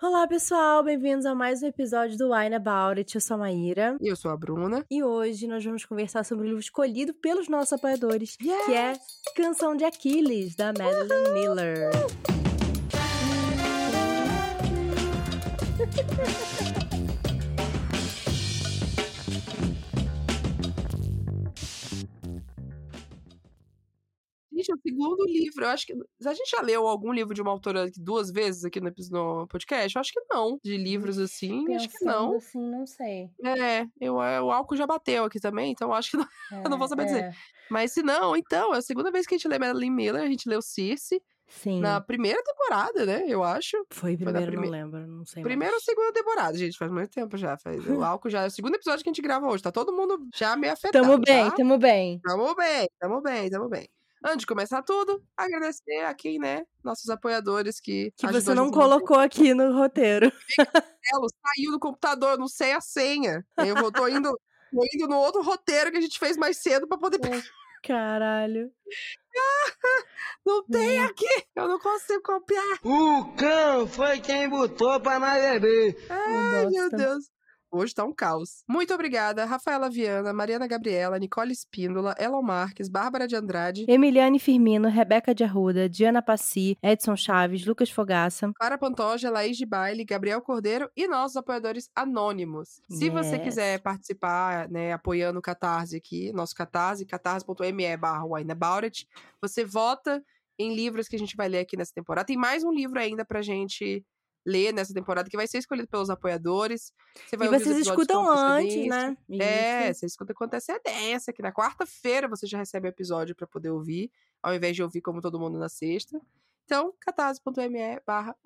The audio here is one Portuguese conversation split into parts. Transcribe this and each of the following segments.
Olá, pessoal! Bem-vindos a mais um episódio do Wine About It. Eu sou a Maíra. E eu sou a Bruna. E hoje nós vamos conversar sobre o livro escolhido pelos nossos apoiadores, yes! que é Canção de Aquiles, da Madeline Miller. Gente, é o segundo livro. Eu acho que. A gente já leu algum livro de uma autora duas vezes aqui no, no podcast? Eu acho que não. De livros assim, Pensando acho que não. assim, não sei. É, eu, é, o álcool já bateu aqui também, então acho que não, é, eu não vou saber é. dizer. Mas se não, então, é a segunda vez que a gente lê Madeline Miller, a gente leu Circe. Sim. Na primeira temporada, né? Eu acho. Foi primeira, prime... não lembro, não sei. Primeira ou segunda temporada, gente. Faz muito tempo já. Faz... o álcool já é o segundo episódio que a gente grava hoje. Tá todo mundo já meio afetado. Tamo bem, tá? tamo bem. Tamo bem, tamo bem, tamo bem. Antes de começar tudo, agradecer a quem, né? Nossos apoiadores que. Que você não colocou aqui no roteiro. Ela saiu do computador, não sei a senha. Eu vou, tô indo, tô indo no outro roteiro que a gente fez mais cedo pra poder. Caralho. Não tem aqui! Eu não consigo copiar! O cão foi quem botou pra nós beber! Ai, meu Deus! Hoje tá um caos. Muito obrigada, Rafaela Viana, Mariana Gabriela, Nicole Espíndola, Elon Marques, Bárbara de Andrade, Emiliane Firmino, Rebeca de Arruda, Diana Passi, Edson Chaves, Lucas Fogaça, Clara Pantoja, Laís de Baile, Gabriel Cordeiro e nossos apoiadores anônimos. Se Yes. você quiser participar, né, apoiando o Catarse aqui, nosso Catarse, catarse.me barra você vota em livros que a gente vai ler aqui nessa temporada. Tem mais um livro ainda pra gente ler nessa temporada, que vai ser escolhido pelos apoiadores. Você vai E ouvir os vocês escutam antes, né? É, Isso. você escuta com antecedência, que na quarta-feira você já recebe o episódio pra poder ouvir, ao invés de ouvir como todo mundo na sexta. Então, catarse.me barra.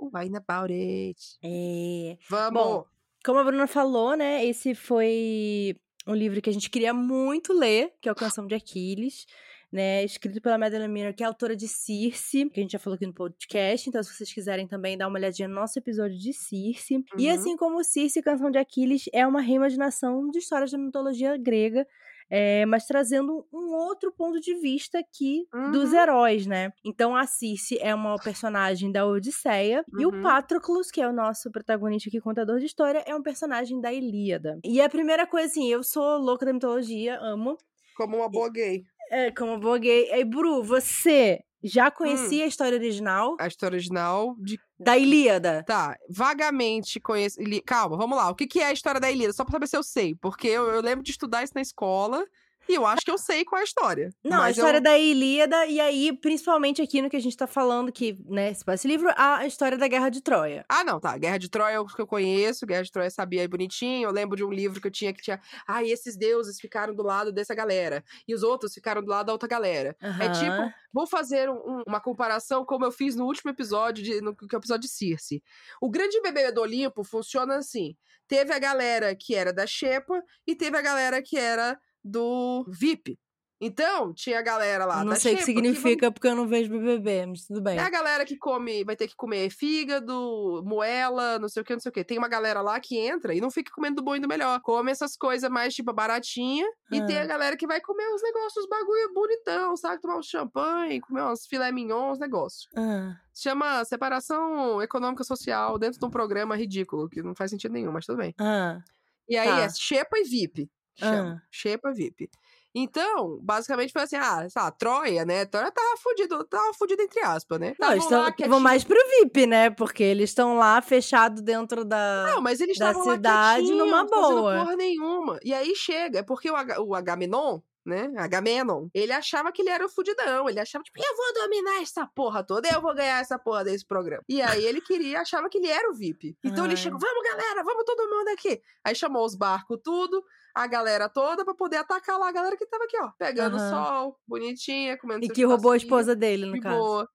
É. Vamos! Bom, Como a Bruna falou, né? Esse foi um livro que a gente queria muito ler, que é o Canção de Aquiles. Né, escrito pela Madeline Miller, que é autora de Circe, que a gente já falou aqui no podcast. Então, se vocês quiserem também dar uma olhadinha no nosso episódio de Circe. E Uhum. assim como Circe, Canção de Aquiles é uma reimaginação de histórias da mitologia grega, é, mas trazendo um outro ponto de vista aqui dos Uhum. heróis, né? Então, a Circe é uma personagem da Odisseia e o Uhum. Patroclus, que é o nosso protagonista aqui, contador de história, é um personagem da Ilíada. E a primeira coisa, assim, eu sou louca da mitologia, amo. Como uma boa gay. É, como boa gay. Ei, Bru, você já conhecia a história original A história original de. da Ilíada? Tá, vagamente conheço. Calma, vamos lá. O que, que é a história da Ilíada? Só pra saber se eu sei. Porque eu, eu lembro de estudar isso na escola e eu acho que eu sei qual é a história. Não, a história eu... da Ilíada, e aí, principalmente aqui no que a gente tá falando, que, né, se passa esse livro, a história da Guerra de Troia. Ah, não, tá. Guerra de Troia é o que eu conheço. Guerra de Troia sabia aí bonitinho. Eu lembro de um livro que eu tinha que tinha. Ah, esses deuses ficaram do lado dessa galera. E os outros ficaram do lado da outra galera. É Aham. tipo, vou fazer um- um- uma comparação como eu fiz no último episódio, de, no, que é o episódio de Circe. O grande bebê do Olimpo funciona assim: teve a galera que era da Xepa e teve a galera que era do VIP. Então, tinha a galera lá Não sei o que Xepa vamos- significa, porque eu não vejo BBB, mas tudo bem. é a galera que come, vai ter que comer fígado, moela, não sei o que, não sei o que. Tem uma galera lá que entra e não fica comendo do bom e do melhor. Come essas coisas mais, tipo, baratinha. E Ah. tem a galera que vai comer os negócios, os bagulho bonitão, sabe? Tomar um champanhe, comer uns filé mignon, uns negócios. Ah, Se chama separação econômica social dentro de um programa ridículo, que não faz sentido nenhum, mas tudo bem. ah, E aí Tá. é Xepa e VIP. Chama. Ah. Xepa VIP. Então, basicamente foi assim, ah, sei lá, Troia, né? Troia tava fudido, tava fudido entre aspas, né? Não, Tavam eles tão- lá vão mais pro VIP, né? Porque eles estão lá fechados dentro da. Não, mas eles da estavam lá cidade quietinhos, numa boa. porra nenhuma. E aí chega, é porque o, Aga- o Agamenon, né? Agamenon, ele achava que ele era o fudidão. Ele achava, tipo, eu vou dominar essa porra toda, eu vou ganhar essa porra desse programa. E aí ele queria, achava que ele era o VIP. Então ele Ai. chegou, vamos galera, vamos todo mundo aqui. Aí chamou os barcos tudo, a galera toda, pra poder atacar lá a galera que tava aqui, ó. Pegando Aham. sol, bonitinha, comendo E que roubou a esposa dele, no caso.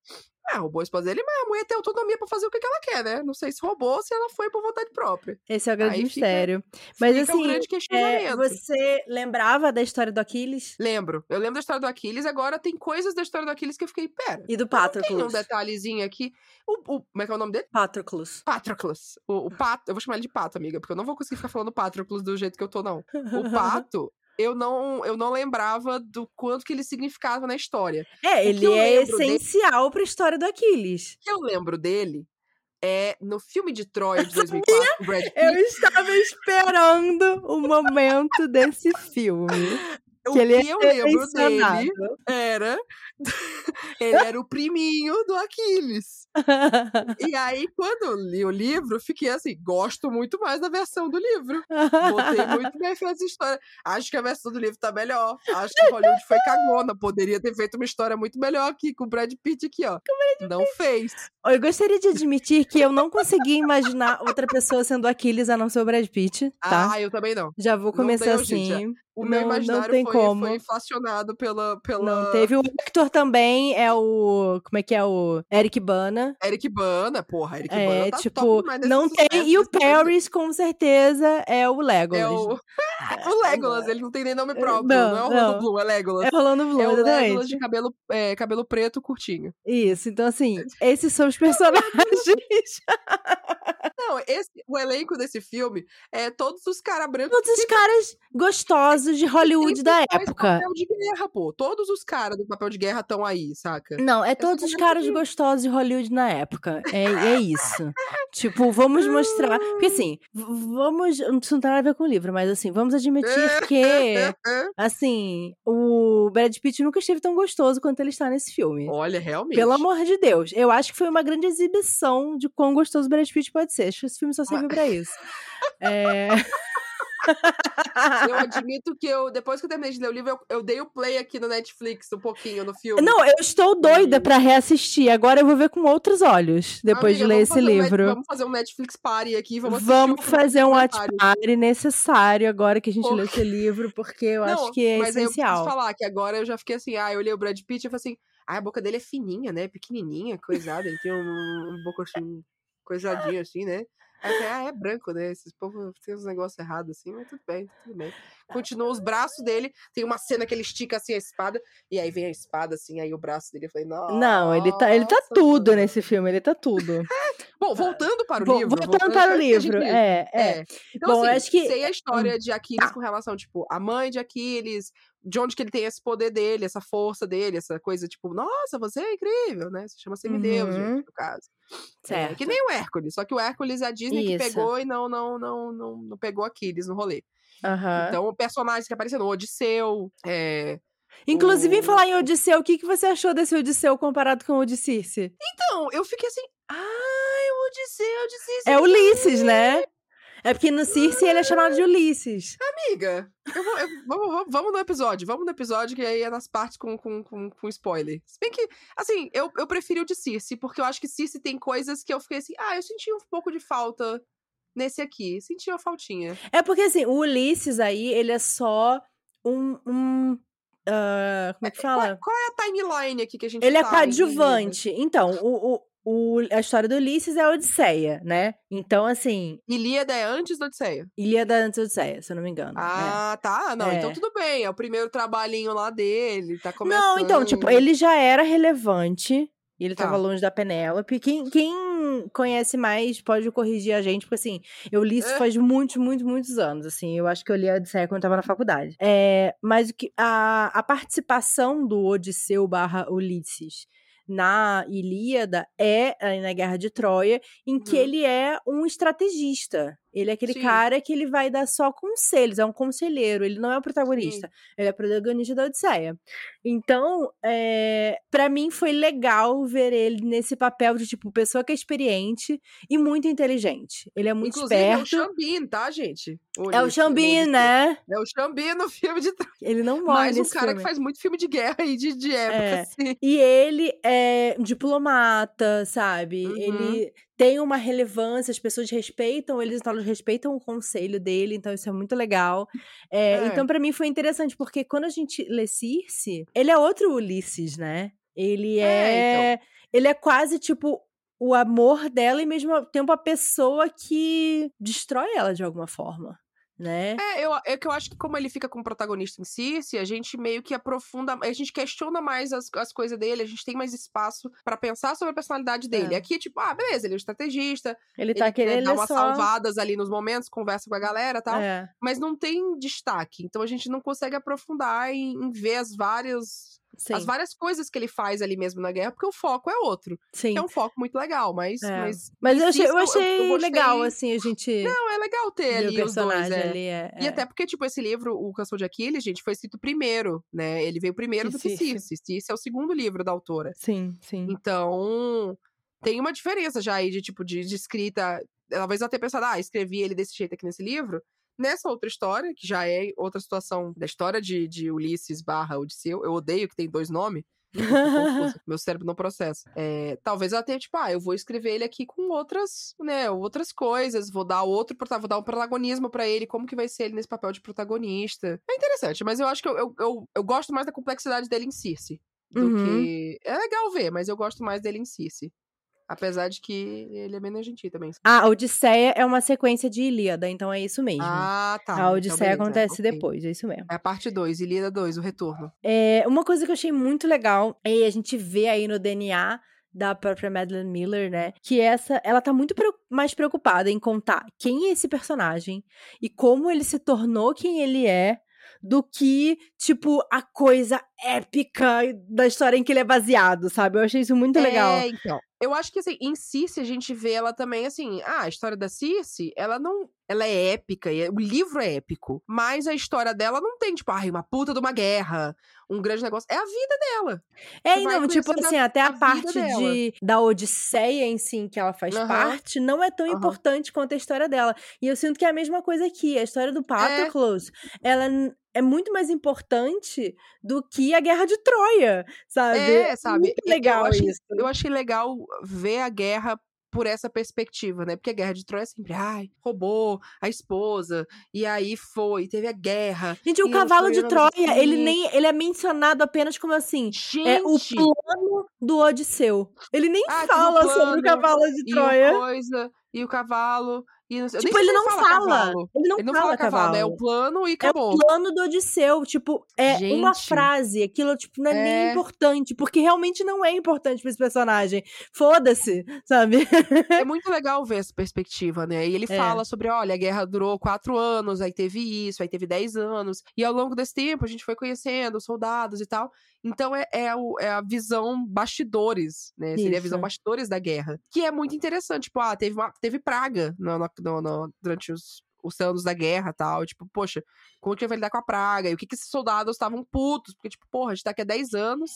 É, roubou a esposa dele, mas a mulher tem autonomia pra fazer o que, ela quer, né? Não sei se roubou ou se ela foi por vontade própria. Esse é o grande Aí fica- mistério. Mas Fica assim, o grande é, questionamento. você lembrava da história do Aquiles Lembro. Eu lembro da história do Aquiles, agora tem coisas da história do Aquiles que eu fiquei, pera. e do Tem um Patroclus? detalhezinho aqui. O, o- como é que é o nome dele? Patroclus. Patroclus. O, o pato, eu vou chamar ele de pato, amiga, porque eu não vou conseguir ficar falando Patroclus do jeito que eu tô, não. O pato, eu não, eu não lembrava do quanto que ele significava na história. É, ele é lembro dele- essencial pra história do Aquiles. O que eu lembro dele é no filme de Troia de 2004, o Brad Pitt. Eu estava esperando o momento desse filme. O que ele que eu é lembro dele era. ele era o priminho do Aquiles. E aí, quando eu li o livro, fiquei assim, gosto muito mais da versão do livro. Botei muito bem essa história. Acho que a versão do livro tá melhor. Acho que Hollywood foi cagona. Poderia ter feito uma história muito melhor aqui, com o Brad Pitt aqui, ó. Não fez. Eu gostaria de admitir que eu não conseguia imaginar outra pessoa sendo Aquiles a não ser o Brad Pitt, tá? Ah, eu também não. Já vou começar dia. assim. O meu Não- não imaginário tem foi, como. foi inflacionado pela, pela Não teve. O Hector também é o. Como é que é? O Eric Bana. Eric Bana, porra. Eric É, Bana tá tipo, não sucesso, tem. E o. Paris, com certeza, é o Legolas. É o, o Legolas, ele não tem nem nome próprio. Não, Não, é o não. Orlando Bloom, é Legolas. É Rolando Bloom, É o Legolas de cabelo, é, cabelo preto curtinho. Isso, então assim, esses são os personagens. Não, esse, o elenco desse filme é todos os caras brancos. Todos os caras gostosos de Hollywood da época. papel de guerra, pô. Todos os caras do papel de guerra estão aí, saca? Não, é todos os só caras gostosos de Hollywood na época. É, é isso. tipo, vamos mostrar. Porque assim, vamos. Isso não tem nada a ver com o livro, mas assim, vamos admitir que, assim, o Brad Pitt nunca esteve tão gostoso quanto ele está nesse filme. Olha, realmente. Pelo amor de Deus. Eu acho que foi uma grande exibição de quão gostoso o Brad Pitt pode ser. Acho que esse filme só serviu pra isso. É... Eu admito que eu, depois que eu terminei de ler o livro, eu, eu dei o play aqui no Netflix um pouquinho no filme. Não, eu estou doida pra reassistir. Agora eu vou ver com outros olhos, depois Amiga, de ler esse fazer um livro. vamos fazer um Netflix party aqui. Vamos, Vamos fazer um watch party necessário agora que a gente lê Porque- esse livro, porque eu Não, acho que é mas eu essencial. preciso falar que agora eu já fiquei assim, ah, eu olhei o Brad Pitt e falei assim, ah, a boca dele é fininha, né? Pequenininha, coisada. Ele tem um, um boca assim, coisadinho assim, né? Aí ah, é branco, né? Esses povos têm uns negócios errados assim, mas tudo bem, tudo bem. Continua os braços dele, tem uma cena que ele estica assim a espada, e aí vem a espada assim, aí o braço dele, eu falei, nossa. Não, ele tá, ele tá tudo nesse filme, ele tá tudo. Bom, voltando para o Vo- livro. Voltando para o livro, livre. é, é. Então, Bom, eu assim, acho que- sei a história Hum, de Aquiles com relação, tipo, a mãe de Aquiles, de onde que ele tem esse poder dele, essa força dele, essa coisa, tipo, nossa, você é incrível, né? Se chama semideus, Uhum. gente, no caso. É, Certo. que nem o Hércules, só que o Hércules é a Disney que Isso. pegou e não, não, não, não, não pegou Aquiles no rolê. Aham. Então, personagens que apareceram, o Odisseu, é... Inclusive, em o- falar em Odisseu, o que, que você achou desse Odisseu comparado com o Odissirce? Então, eu fiquei assim, ai, o Odisseu, Odisseu... É Ulisses, né? É porque no Circe ele é chamado de Ulisses. Amiga, eu vou- eu- vamos, vamos, no episódio. Vamos no episódio, que aí é nas partes com, com, com, com spoiler. Se bem que, assim, eu, eu preferi o de Circe, porque eu acho que Circe tem coisas que eu fiquei assim, ah, eu senti um pouco de falta nesse aqui. Senti uma faltinha. É porque, assim, o Ulisses aí, ele é só um. um ah, como é que fala? Qual, qual é a timeline aqui que a gente Ele é tá coadjuvante. Então, o, o, o- a história do Ulisses é a Odisseia, né? Então, assim? Ilíada é antes da Odisseia. Ilíada antes da Odisseia, se eu não me engano. né? Ah, tá. Não, então É. tudo bem. É o primeiro trabalhinho lá dele, tá começando. Não, então, tipo, ele já era relevante. E ele Tá. tava longe da Penélope. Quem, quem conhece mais pode corrigir a gente, porque assim, eu li isso É. faz muitos, muitos, muitos anos. Assim, eu acho que eu li a Odisseia quando eu tava na faculdade. É, mas o que, a, a participação do Odisseu barra Ulisses na Ilíada é aí na Guerra de Troia, em que Uhum. ele é um estrategista. Ele é aquele Sim. cara que ele vai dar só conselhos, é um conselheiro, ele não é o protagonista. Ele é protagonista da Odisseia. Então, é, para mim foi legal ver ele nesse papel de, tipo, pessoa que é experiente e muito inteligente. Ele é muito Inclusive, é o esperto. Xambin, tá, gente? É o Xambin, né? É o Xambin no filme de Ele não morre Mais um cara filme. que faz muito filme de guerra e de, de época, É. assim. E ele é diplomata, sabe? Uhum. Ele tem uma relevância, as pessoas respeitam eles, então elas respeitam o conselho dele, então isso é muito legal. É, É. Então, pra mim, foi interessante, porque quando a gente lê Circe, ele é outro Ulisses, né? Ele É, é. Ele é quase tipo. O amor dela e mesmo ao tempo a pessoa que destrói ela de alguma forma, né? É, eu, é que eu acho que como ele fica como protagonista em Circe, a gente meio que aprofunda, a gente questiona mais as, as coisas dele, a gente tem mais espaço pra pensar sobre a personalidade dele. É. Aqui, tipo, ah, beleza, ele é um estrategista, Ele ele, tá né, querendo dá ele umas só... salvadas ali nos momentos, conversa com a galera e tal, É. mas não tem destaque. Então a gente não consegue aprofundar em, em ver as várias Sim, as várias coisas que ele faz ali mesmo na guerra, porque o foco é outro. sim. É um foco muito legal, mas. É. Mas, Mas eu achei, eu eu- eu achei gostei- legal, assim, a gente Não, é legal ter ali os dois. É. ali. É, E é. até porque, tipo, esse livro, O Canção de Aquiles, gente, foi escrito primeiro, né? Ele veio primeiro Que do que Circe. É o segundo livro da autora. Sim, sim. Então, tem uma diferença já aí de, tipo, de, de escrita. Talvez ela tenha pensado, ah, escrevi ele desse jeito aqui nesse livro. Nessa outra história, que já é outra situação da história de, de Ulisses barra Odisseu, eu odeio que tem dois nomes. confusa, Meu cérebro não processa. É, talvez ela tenha, tipo, ah, eu vou escrever ele aqui com outras, né, outras coisas, vou dar outro, vou dar um protagonismo pra ele, como que vai ser ele nesse papel de protagonista. É interessante, mas eu acho que eu, eu, eu, eu gosto mais da complexidade dele em Circe. Do Uhum. que. É legal ver, mas eu gosto mais dele em Circe. Apesar de que ele é menos gentil também. A Odisseia é uma sequência de Ilíada, então é isso mesmo. Ah, tá. a Então, Odisseia beleza, acontece ok. depois, é isso mesmo. É a parte 2, Ilíada 2, o retorno. É, uma coisa que eu achei muito legal é a gente vê aí no DNA da própria Madeline Miller, né? Que essa, ela tá muito mais preocupada em contar quem é esse personagem e como ele se tornou quem ele é, do que, tipo, a coisa épica da história em que ele é baseado, sabe? Eu achei isso muito legal. É, então. Eu acho que, assim, em Circe a gente vê ela também, assim... Ah, a história da Circe, ela não... Ela é épica, e é- o livro é épico. Mas a história dela não tem, tipo, ai, uma puta de uma guerra, um grande negócio. É a vida dela. É, Você e não, tipo assim, a- até a a, parte de, da Odisseia em si, em que ela faz Aham. parte, não é tão Aham. importante quanto a história dela. E eu sinto que é a mesma coisa aqui. A história do Patroclus, ela n- é muito mais importante do que a Guerra de Troia, sabe? É, sabe? Muito legal eu achei, isso. Eu achei legal ver a guerra por essa perspectiva, né? Porque a guerra de Troia é sempre, ai, roubou a esposa, e aí foi, teve a guerra. Gente, o e cavalo de Troia, assim. ele nem ele é mencionado apenas como assim, Gente! é o plano do Odisseu. Ele nem Ah, um fala sobre o cavalo de e Troia. o coisa, e o cavalo, e não sei, Tipo, nem ele não fala. cavalo. Ele não, Ele não fala, fala cavalo, é o plano e É acabou. o plano do Odisseu, tipo, é uma Gente. frase, aquilo, tipo, não é, nem É. importante, porque realmente não é importante pra esse personagem. Foda-se, sabe? É muito legal ver essa perspectiva, né? E ele É. fala sobre, olha, a guerra durou quatro anos, aí teve isso, aí teve dez anos. E ao longo desse tempo a gente foi conhecendo os soldados e tal. Então é, é, o- é a visão bastidores, né? Seria a visão Isso. bastidores da guerra. Que é muito interessante. Tipo, ah, teve, uma, teve praga no, no- no- durante os, os anos da guerra e tal. Tipo, poxa, como que vai lidar com a praga? E o que, que esses soldados estavam putos? Porque, tipo, porra, a gente tá aqui há 10 anos.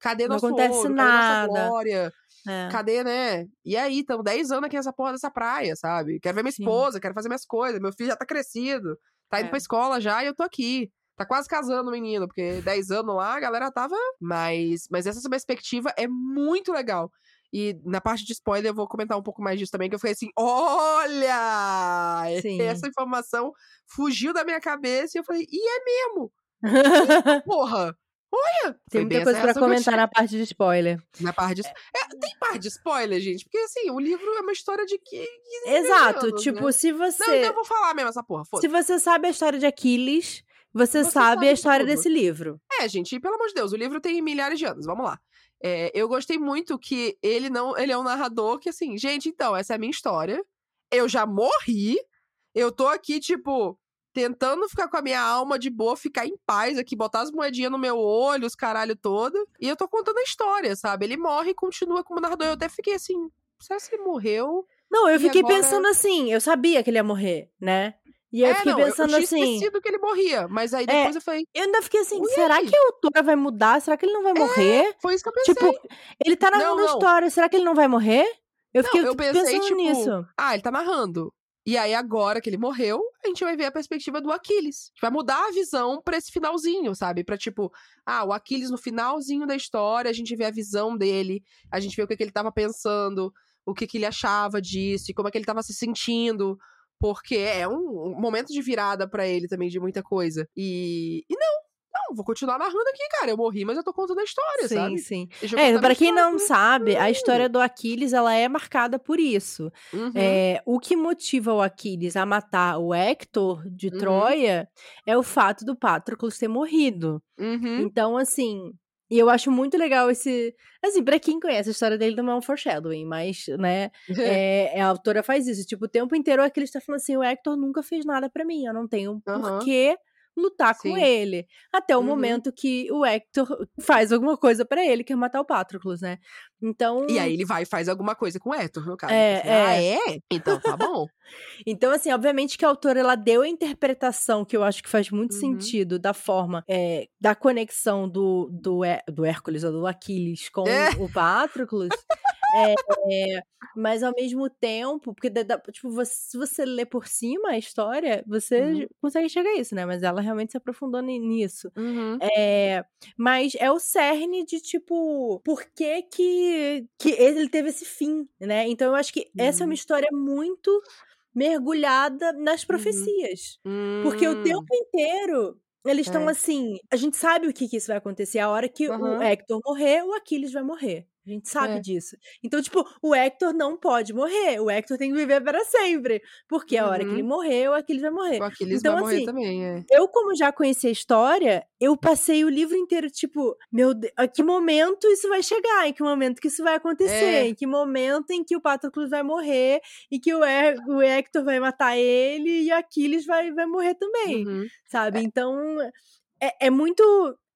Cadê Não nosso acontece ouro? Cadê nada. nossa glória? É. Cadê, né? E aí, estão 10 anos aqui nessa porra dessa praia, sabe? Quero ver minha Sim. esposa, quero fazer minhas coisas. Meu filho já tá crescido, tá indo É. pra escola já e eu tô aqui. Tá quase casando o menino, porque 10 anos lá a galera tava. Mas, mas essa perspectiva é muito legal. E na parte de spoiler eu vou comentar um pouco mais disso também, que eu fiquei assim: olha! Sim. Essa informação fugiu da minha cabeça e eu falei: e é mesmo? Porra! Olha! Tem muita coisa pra comentar na parte de spoiler. Na parte de... É, tem parte de spoiler, gente, porque assim, o livro é uma história de que. Exato, anos, tipo, né? se Não, então você eu vou falar mesmo essa porra, se foda você sabe a história de Aquiles, você, Você sabe sabe a história desse livro. É, gente, e pelo amor de Deus, o livro tem milhares de anos, vamos lá. É, eu gostei muito que ele não. Ele é um narrador que, assim, gente, então, essa é a minha história. Eu já morri. Eu tô aqui, tipo, tentando ficar com a minha alma de boa, ficar em paz aqui, botar as moedinhas no meu olho, os caralho todo. E eu tô contando a história, sabe? Ele morre e continua como narrador. Eu até fiquei assim, será que ele morreu? Não, eu E fiquei agora- pensando assim, eu sabia que ele ia morrer, né? E eu é, fiquei não, eu- pensando eu tinha assim, esquecido que ele morria, mas aí depois eu falei, eu ainda fiquei assim, será que a autora vai mudar? Será que ele não vai morrer? foi isso que eu pensei. Tipo, ele tá narrando Não, a história, será que ele não vai morrer? Eu Não, fiquei eu pensei, pensando tipo, nisso. Ah, ele tá narrando. E aí, agora que ele morreu, a gente vai ver a perspectiva do Aquiles. A gente vai mudar a visão pra esse finalzinho, sabe? Pra tipo, ah, o Aquiles no finalzinho da história, a gente vê a visão dele, a gente vê o que, que ele tava pensando, o que, que ele achava disso, e como é que ele tava se sentindo. Porque é um, um momento de virada pra ele também, de muita coisa. E, e não, não, vou continuar narrando aqui, cara. Eu morri, mas eu tô contando a história, Sim, sabe? sim. Eu É, pra quem não aqui. sabe, a história do Aquiles, ela é marcada por isso. Uhum. É, o que motiva o Aquiles a matar o Hector de Uhum. Troia é o fato do Patroclus ter morrido. Uhum. Então, assim, e eu acho muito legal esse. Assim, pra quem conhece a história dele, não é um foreshadowing, mas, né, é, a autora faz isso. Tipo, o tempo inteiro o Aquiles tá falando assim: o Hector nunca fez nada pra mim, eu não tenho Aham. porquê lutar com Sim. ele. Até o Uhum. momento que o Hector faz alguma coisa pra ele, que é matar o Patroclus, né? Então. E aí ele vai e faz alguma coisa com o Héctor, no caso. É, Tipo assim, Ah, é. é? Então tá bom. Então, assim, obviamente que a autora ela deu a interpretação que eu acho que faz muito Uhum. sentido da forma é, da conexão do, do, do Hércules ou do Aquiles com É. o Patroclus. É, mas ao mesmo tempo, porque tipo, você- se você lê por cima a história, você Uhum. consegue chegar a isso, né? Mas ela realmente se aprofundou ni- nisso. Uhum. É, mas é o cerne de, tipo, por que que, que ele teve esse fim, né? Então eu acho que essa é Uhum. uma história muito mergulhada nas profecias. Porque o Hum. tempo inteiro eles estão É. assim, a gente sabe o que, que isso vai acontecer. A hora que o Aham. Hector morrer, o Aquiles vai morrer. A gente sabe É. disso. Então, tipo, o Hector não pode morrer. O Hector tem que viver para sempre. Porque a hora que Uhum. ele morrer, o Aquiles vai morrer. O Aquiles Então, vai morrer assim, também, é. Eu, como já conhecia a história, eu passei o livro inteiro, tipo, meu Deus, a que momento isso vai chegar? Em que momento que isso vai acontecer? É. Em que momento em que o Patroclus vai morrer e que o, Her o Hector vai matar ele e o Aquiles vai, vai morrer também, Uhum. sabe? Então, é, é muito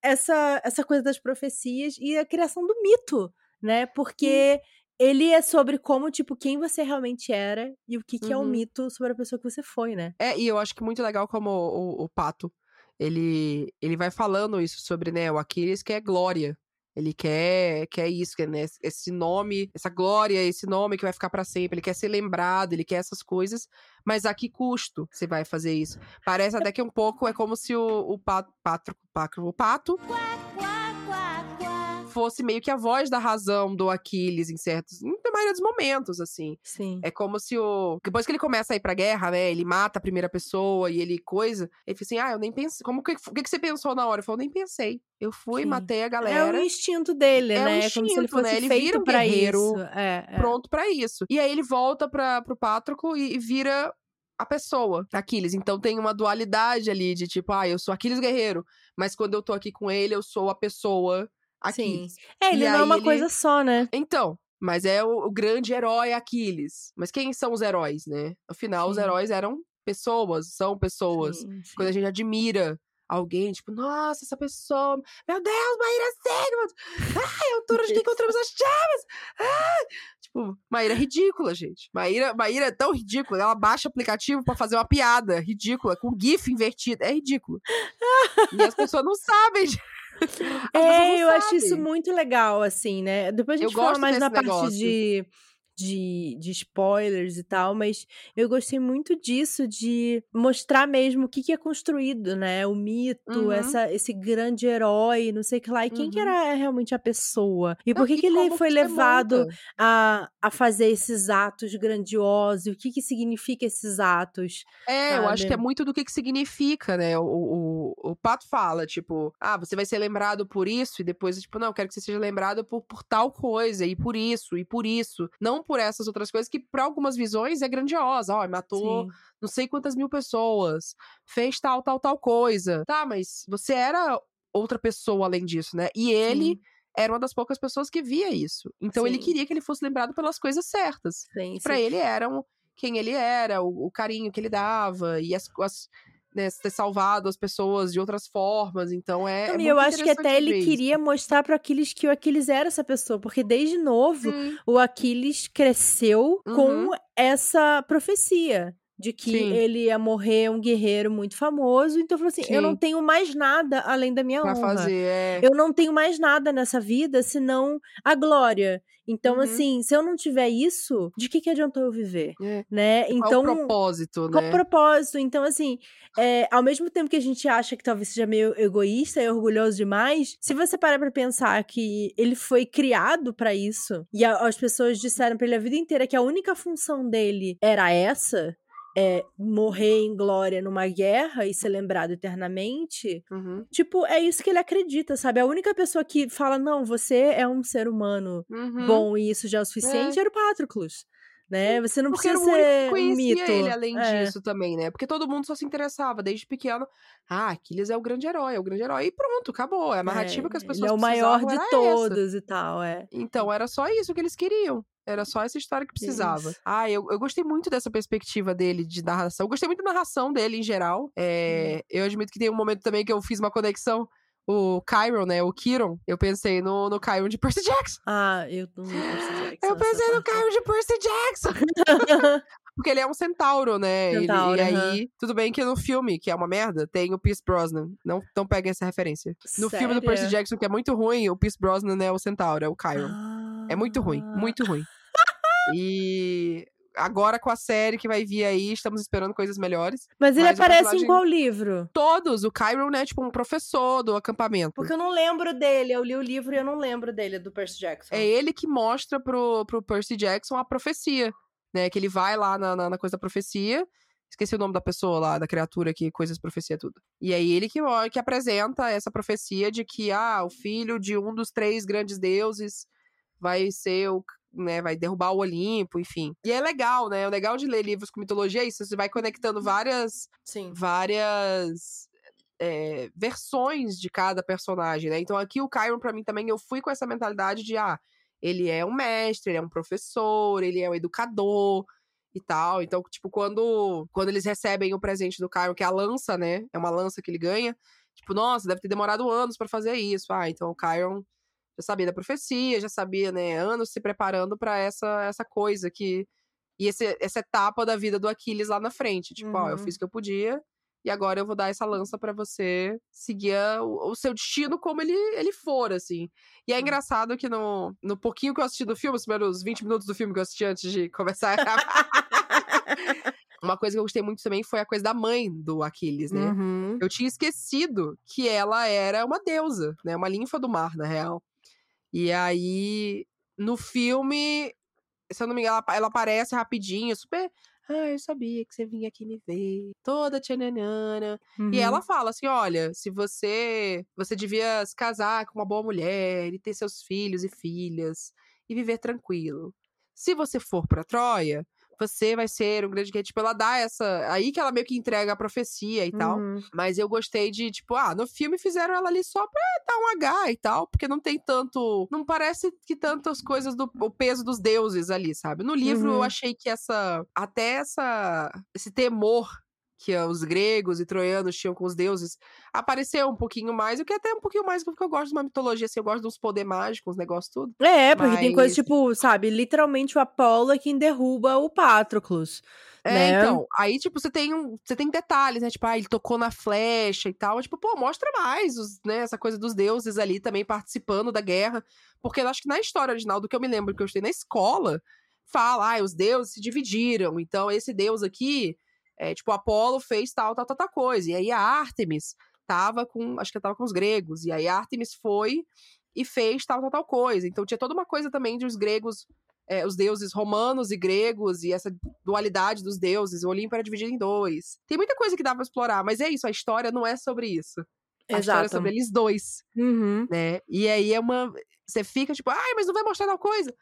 essa, essa coisa das profecias e a criação do mito, né? Porque ele é sobre como, tipo, quem você realmente era e o que, que é o Uhum. mito sobre a pessoa que você foi, né? É, e eu acho que muito legal como o, o- o Pato, ele, ele vai falando isso sobre, né, o Aquiles, que é glória. Ele quer, quer isso, quer, né, esse nome, essa glória, esse nome que vai ficar pra sempre. Ele quer ser lembrado, ele quer essas coisas, mas a que custo você vai fazer isso? Parece até que um pouco é como se o, o pato, patro, patro, o pato fosse meio que a voz da razão do Aquiles em certos, na maioria dos momentos, assim. Sim. É como se o. Depois que ele começa a ir pra guerra, né? Ele mata a primeira pessoa e ele coisa. Ele fica assim: ah, eu nem pensei. Como que, o que, que você pensou na hora? Eu falei, eu nem pensei. Eu fui, Sim. matei a É galera. o instinto dele, É o né? É como se ele instinto, fosse né? Ele feito vira um pra guerreiro isso. É, é. Pronto pra isso. E aí ele volta pra, pro Patroclo e, e vira a pessoa, Aquiles. Então tem uma dualidade ali de tipo, ah, eu sou Aquiles guerreiro. Mas quando eu tô aqui com ele, eu sou a pessoa Aquiles. É, ele E não é uma ele- coisa só, né? Então, mas é o, o grande herói Aquiles. Mas quem são os heróis, né? No final, os Sim. heróis eram pessoas, são pessoas. Sim, sim. Quando a gente admira alguém, tipo, nossa, essa pessoa. Meu Deus, Maíra Segmund! Ai, autora de que encontramos as chaves! Ai! Tipo, Maíra é ridícula, gente. Maíra, Maíra é tão ridícula. Ela baixa o aplicativo pra fazer uma piada ridícula, com GIF invertido. É ridículo. e as pessoas não sabem, gente. É, eu acho isso muito legal, assim, né? Depois a Eu gente fala gosto mais na parte negócio. de, de, de spoilers e tal, mas eu gostei muito disso, de mostrar mesmo o que, que é construído, né? O mito, Uhum. essa, esse grande herói, não sei o que lá. E quem que Uhum. era realmente a pessoa? E Não, por que, que ele foi você levado monta. a, a fazer esses atos grandiosos? O que, que significa esses atos? É, eu acho que é sabe? muito do que, que significa, né? O, o, o Pato fala, tipo, ah, você vai ser lembrado por isso, e depois, tipo, não, eu quero que você seja lembrado por, por tal coisa, e por isso, e por isso. Não por essas outras coisas que, para algumas visões, é grandiosa. Ó, matou Sim. não sei quantas mil pessoas, fez tal, tal, tal coisa. Tá, mas você era outra pessoa além disso, né? E ele Sim. era uma das poucas pessoas que via isso. Então ele Sim. queria que ele fosse lembrado pelas coisas certas. Sim. ele eram quem ele era, o, o carinho que ele dava e as, as né, ter salvado as pessoas de outras formas. Então é. Não, é eu acho que até ele ver queria mostrar para Aquiles que o Aquiles era essa pessoa, porque desde novo. Sim. o Aquiles cresceu Uhum. com essa profecia de que Sim. ele ia morrer um guerreiro muito famoso. Então falou assim: eu não Sim. tenho mais nada além da minha Pra honra. fazer. É. Eu não tenho mais nada nessa vida senão a glória. Então, Uhum. assim, se eu não tiver isso, de que, que adiantou eu viver? É. Né? Qual Então, o propósito, qual né? o propósito? Então, assim, é, ao mesmo tempo que a gente acha que talvez seja meio egoísta e orgulhoso demais, se você parar pra pensar que ele foi criado pra isso, e a- as pessoas disseram pra ele a vida inteira que a única função dele era essa. É morrer em glória numa guerra e ser lembrado eternamente. Uhum. Tipo, é isso que ele acredita, sabe? A única pessoa que fala, não, você é um ser humano Uhum. bom e isso já é o suficiente era o Patroclus. Né? Você não Porque precisa o único que ser um mito. ele além É. disso também, né? Porque todo mundo só se interessava desde pequeno. Ah, Aquiles é o grande herói, é o grande herói. E pronto, acabou. É a narrativa que as É, pessoas Ele é o maior de era essa. todos e tal, é. Então, era só isso que eles queriam. Era só essa história que precisava. Isso. Ah, eu, eu gostei muito dessa perspectiva dele de narração. Eu gostei muito da narração dele em geral. Hum. É, Eu admito que tem um momento também que eu fiz uma conexão. O Kyron, né? O Kiron. Eu pensei no, no Kyron de Percy Jackson. Ah, eu não vi Percy Jackson. Eu pensei no. Kyron de Percy Jackson. Porque ele é um centauro, né? Ele- Centauro, e aham. aí, tudo bem que no filme, que é uma merda, tem o Pierce Brosnan. Não, não peguem essa referência. No filme do Percy Sério? Jackson, que é muito ruim, o Pierce Brosnan é o centauro, é o Kyron. É muito ruim, Ah. muito ruim. E agora com a série que vai vir aí, estamos esperando coisas melhores. Mas ele Mas aparece em qual livro? Todos, o Kyron é tipo um professor do acampamento. Porque eu não lembro dele. Eu li o livro e eu não lembro dele, do Percy Jackson. É ele que mostra pro, pro Percy Jackson a profecia, né? Que ele vai lá na, na, na coisa da profecia. Esqueci o nome da pessoa lá, da criatura que coisas profecia tudo. E aí ele que, que apresenta essa profecia de que, ah, o filho de um dos três grandes deuses vai ser o. Né, vai derrubar o Olimpo, enfim. E é legal, né? O legal de ler livros com mitologia é isso. Você vai conectando várias Sim. várias é, versões de cada personagem, né? Então aqui o Kyron, pra mim, também, eu fui com essa mentalidade de, ah, ele é um mestre, ele é um professor, ele é um educador e tal. Então, tipo, quando, quando eles recebem o presente do Kyron, que é a lança, né? É uma lança que ele ganha. Tipo, nossa, deve ter demorado anos pra fazer isso. Ah, então o Kyron já sabia da profecia, já sabia, né, anos se preparando pra essa, essa coisa que. E esse, essa etapa da vida do Aquiles lá na frente. Tipo, ó, eu Uhum. fiz o que eu podia, e agora eu vou dar essa lança pra você seguir a- o, o seu destino como ele, ele for, assim. E é engraçado que no, no pouquinho que eu assisti do filme, os primeiros 20 minutos do filme que eu assisti antes de começar a. Uma coisa que eu gostei muito também foi a coisa da mãe do Aquiles, né? Uhum. Eu tinha esquecido que ela era uma deusa, né? Uma linfa do mar, na real. E aí, no filme, se eu não me engano, ela, ela aparece rapidinho, super. Ah, eu sabia que você vinha aqui me ver. Toda tchananana. Uhum. E ela fala assim: olha, se você. Você devia se casar com uma boa mulher e ter seus filhos e filhas e viver tranquilo. Se você for pra Troia, você vai ser um grande guerreiro. Tipo, ela dá essa. Aí que ela meio que entrega a profecia e tal. Uhum. Mas eu gostei de, tipo, ah, no filme fizeram ela ali só pra dar um H e tal, porque não tem tanto. Não parece que tantas coisas do o peso dos deuses ali, sabe? No livro eu Uhum. achei que essa. Até essa. Esse temor que os gregos e troianos tinham com os deuses apareceu um pouquinho mais, o que é até um pouquinho mais porque eu gosto de uma mitologia, assim, eu gosto de uns poder mágicos, uns negócios tudo. É, porque tem coisa Mas- tipo, sabe, literalmente o Apolo é quem derruba o Patroclus. É, né? então, aí, tipo, você tem um. Você tem detalhes, né? Tipo, ah, ele tocou na flecha e tal. Tipo, pô, mostra mais, os, né? Essa coisa dos deuses ali também participando da guerra. Porque eu acho que na história original, do que eu me lembro que eu estudei na escola, fala, ah, os deuses se dividiram. Então, esse deus aqui, é, tipo, Apolo fez tal, tal, tal, tal coisa. E aí a Artemis tava com. Acho que tava com os gregos. E aí a Artemis foi e fez tal, tal, tal coisa. Então tinha toda uma coisa também de os gregos. é, os deuses romanos e gregos e essa dualidade dos deuses. O Olimpo era dividido em dois. Tem muita coisa que dá pra explorar, mas é isso, a história não é sobre isso. A história é sobre eles dois, Uhum. né? E aí é uma. Você fica tipo, ai, mas não vai mostrar tal coisa.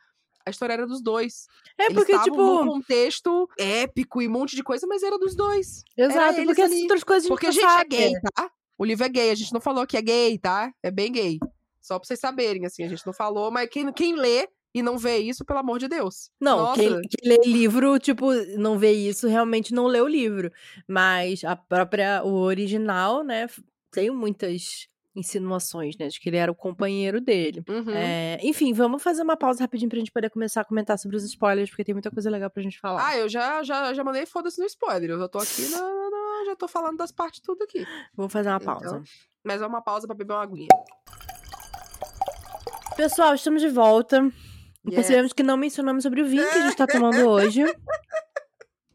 A história era dos dois. É eles porque, tipo. num contexto épico e um monte de coisa, mas era dos dois. Exato, porque essas ali. outras coisas a gente Porque, não gente, é sabe. gay, tá? O livro é gay, a gente não falou que é gay, tá? É bem gay. Só pra vocês saberem, assim, a gente não falou, mas quem, quem lê e não vê isso, pelo amor de Deus. Não, quem, quem lê livro, tipo, não vê isso, realmente não lê o livro. Mas a própria, o original, né, tem muitas insinuações, né, de que ele era o companheiro dele. Uhum. É, enfim, vamos fazer uma pausa rapidinho pra gente poder começar a comentar sobre os spoilers, porque tem muita coisa legal pra gente falar. Ah, eu já, já, já mandei foda-se no spoiler. Eu já tô aqui na, na- Já tô falando das partes tudo aqui. Vamos fazer uma então, pausa. Mas é uma pausa pra beber uma aguinha. Pessoal, estamos de volta. Yes. Percebemos que não mencionamos sobre o vinho que a gente tá tomando hoje.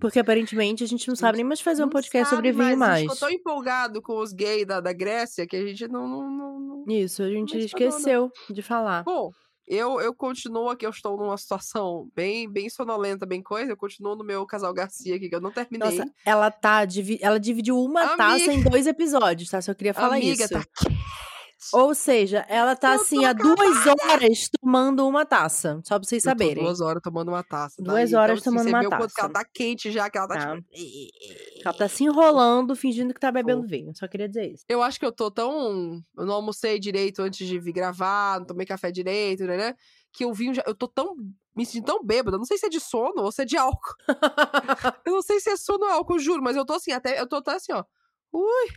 Porque aparentemente a gente não sabe nem mais fazer um Não podcast sabe sobre vinho mais. A mais. gente ficou tão empolgado com os gays da, da Grécia que a gente não. não, não, não- Isso, a gente né? esqueceu de falar. Bom, eu, eu continuo aqui, eu estou numa situação bem, bem sonolenta, bem coisa. Eu continuo no meu casal Garcia aqui, que eu não terminei. Nossa, ela tá. Ela dividiu uma Amiga. taça em dois episódios, tá? Só queria falar Amiga, isso. tá Ou seja, ela tá Eu assim há duas horas tomando uma taça. Só pra vocês Eu saberem. duas horas tomando uma taça. tá? Duas Então, horas assim, tomando uma o quanto que ela taça. tá quente já, que ela tá, Tá. tipo... Ela tá se enrolando, fingindo que tá bebendo Fofo. vinho. Só queria dizer isso. Eu acho que eu tô tão. Eu não almocei direito antes de vir gravar, não tomei café direito, né? né, Que eu vinho já. Eu tô tão. Me sentindo tão bêbada. Não sei se é de sono ou se é de álcool. Eu não sei se é sono ou álcool, juro, mas eu tô assim, até. Eu tô até assim, ó. Ui,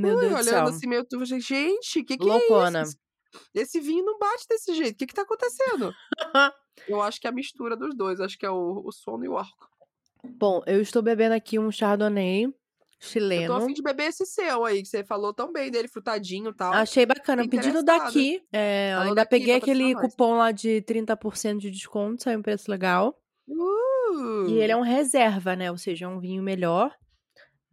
Meu Deus do olhando céu. assim, meio. tu- Gente, que que Loucona. é isso? Esse vinho não bate desse jeito. O que que tá acontecendo? eu acho que é a mistura dos dois. Acho que é o, o sono e o álcool. Bom, eu estou bebendo aqui um Chardonnay Eu tô chileno. afim de beber esse seu aí, que você falou tão bem dele, frutadinho e tal. Achei bacana. Pedido interessada. daqui. é, ainda daqui, peguei aquele cupom lá de 30% de desconto, saiu um preço legal. Uh! E ele é um reserva, né? Ou seja, é um vinho melhor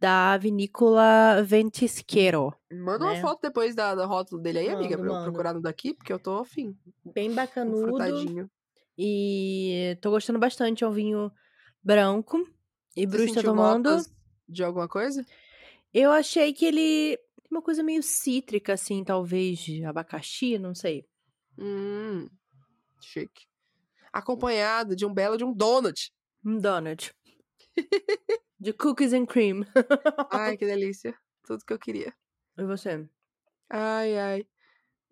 da vinícola Ventisquero. Manda né? uma foto depois da, da rótulo dele aí, amiga, Mando, pra eu procurar no daqui, porque eu tô afim. Bem bacanudo. frutadinho. E tô gostando bastante. É um vinho branco. E Você Bruce tá tomando. de alguma coisa? Eu achei que ele tem uma coisa meio cítrica, assim, talvez de abacaxi, não sei. Hum, chique. Acompanhado de um belo de um donut. Um donut. de cookies and cream. Ai, que delícia. Tudo que eu queria. E você? Ai, ai.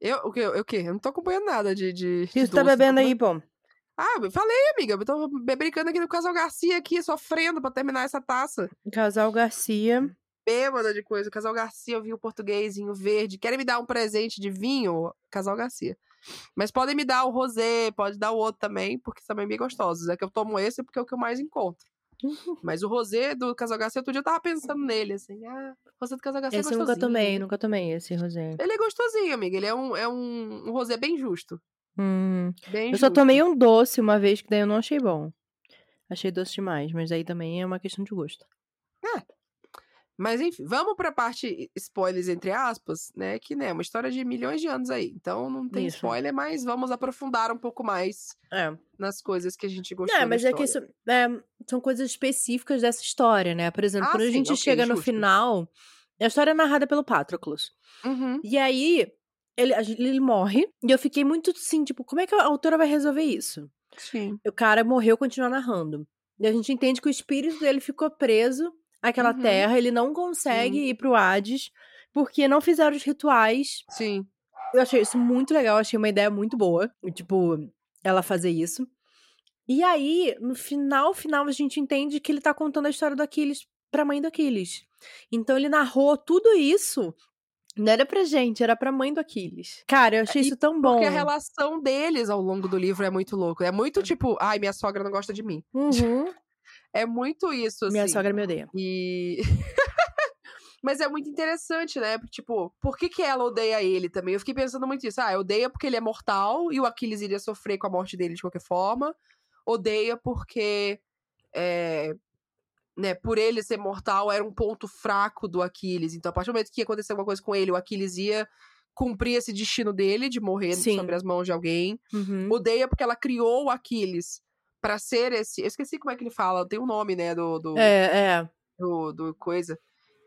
Eu, o quê? Eu, o quê? Eu não tô acompanhando nada de. de O que você tá tô bebendo aí, pô? Ah, eu falei, amiga. Eu tô be- brincando aqui no Casal Garcia, aqui, sofrendo pra terminar essa taça. Casal Garcia. Bêbada de coisa. Casal Garcia, vinho português, vinho verde. Querem me dar um presente de vinho? Casal Garcia. Mas podem me dar o rosé, pode dar o outro também, porque são bem gostosos. É que eu tomo esse porque é o que eu mais encontro. Mas o rosé do Casal Garcia, outro dia eu tava pensando nele, assim. Ah, rosé do Casal Garcia Esse é eu nunca gostosinho. tomei, nunca tomei esse rosé. Ele é gostosinho, amiga. Ele é um, é um, um rosé bem justo. Hum. Bem Eu só justo. tomei um doce uma vez, que daí eu não achei bom. Achei doce demais, mas aí também é uma questão de gosto. Mas enfim, vamos pra parte spoilers, entre aspas, né? Que né, é uma história de milhões de anos aí. Então não tem Isso. spoiler, mas vamos aprofundar um pouco mais É. nas coisas que a gente gostou. Não, da mas é que isso, é, são coisas específicas dessa história, né? Por exemplo, Ah, quando a sim, gente ok, chega no justo. final, a história é narrada pelo Patroclus. Uhum. E aí, ele, a ele morre, e eu fiquei muito assim, tipo, como é que a autora vai resolver isso? Sim. O cara morreu, continua narrando. E a gente entende que o espírito dele ficou preso àquela Uhum. terra, ele não consegue ir pro Hades, porque não fizeram os rituais. Sim. Eu achei isso muito legal, achei uma ideia muito boa, tipo, ela fazer isso. E aí, no final, final, a gente entende que ele tá contando a história do Aquiles pra mãe do Aquiles. Então ele narrou tudo isso. Não era pra gente, era pra mãe do Aquiles. Cara, eu achei E isso tão bom. Porque a relação deles ao longo do livro é muito louco. É muito tipo, ai, minha sogra não gosta de mim. Uhum. É muito isso, assim. Minha sogra me odeia. E. Mas é muito interessante, né? Tipo, por que, que ela odeia ele também? Eu fiquei pensando muito isso. Ah, odeia porque ele é mortal e o Aquiles iria sofrer com a morte dele de qualquer forma. Odeia porque. É, né, por ele ser mortal, era um ponto fraco do Aquiles. Então, a partir do momento que ia acontecer alguma coisa com ele, o Aquiles ia cumprir esse destino dele de morrer Sim. sobre as mãos de alguém. Uhum. Odeia porque ela criou o Aquiles pra ser esse. Eu esqueci como é que ele fala, tem um nome, né, do, do, É, é. do, do coisa.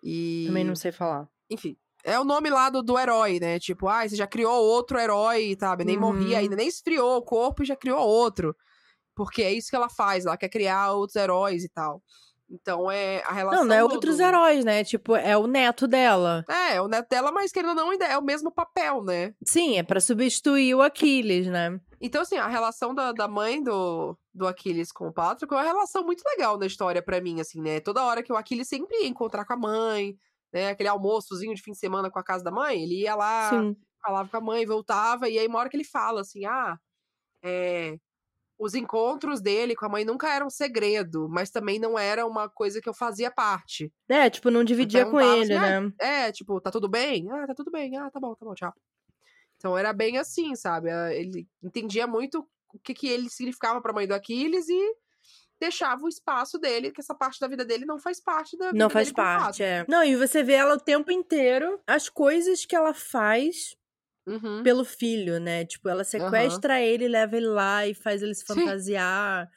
E. Também não sei falar. Enfim. É o nome lá do, do herói, né? Tipo, ah, você já criou outro herói, sabe? Nem morria Uhum. ainda, nem esfriou o corpo e já criou outro. Porque é isso que ela faz, ela quer criar outros heróis e tal. Então é a relação. Não, não é do- outros do- heróis, né? Tipo, é o neto dela. É, é o neto dela, mas querendo ou não, ainda é o mesmo papel, né? Sim, é pra substituir o Aquiles, né? Então, assim, a relação da, da mãe do, do Aquiles com o Patroclo é uma relação muito legal na história pra mim, assim, né? Toda hora que o Aquiles sempre ia encontrar com a mãe, né? Aquele almoçozinho de fim de semana com a casa da mãe, ele ia lá, Sim. falava com a mãe, voltava, e aí uma hora que ele fala assim, ah, é, os encontros dele com a mãe nunca eram segredo, mas também não era uma coisa que eu fazia parte. É, tipo, não dividia com perguntava ele, assim, "Ah, né? É, tipo, tá tudo bem? Ah, tá tudo bem. Ah, tá bom, tá bom, tchau. Então era bem assim, sabe? Ah, Ele entendia muito o que, que ele significava pra mãe do Aquiles e deixava o espaço dele, que essa parte da vida dele não faz parte da vida Não faz parte, é. Não, e você vê ela o tempo inteiro, as coisas que ela faz Uhum. pelo filho, né? Tipo, ela sequestra ele, leva ele lá e faz ele se Sim. fantasiar.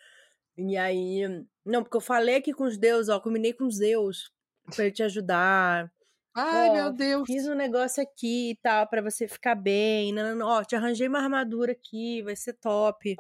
E aí. Não, porque eu falei aqui com os deuses, ó, combinei com os deuses pra ele te ajudar. Ai, Ó, meu Deus. Fiz um negócio aqui e tal, pra você ficar bem. Ó, te arranjei uma armadura aqui, vai ser top.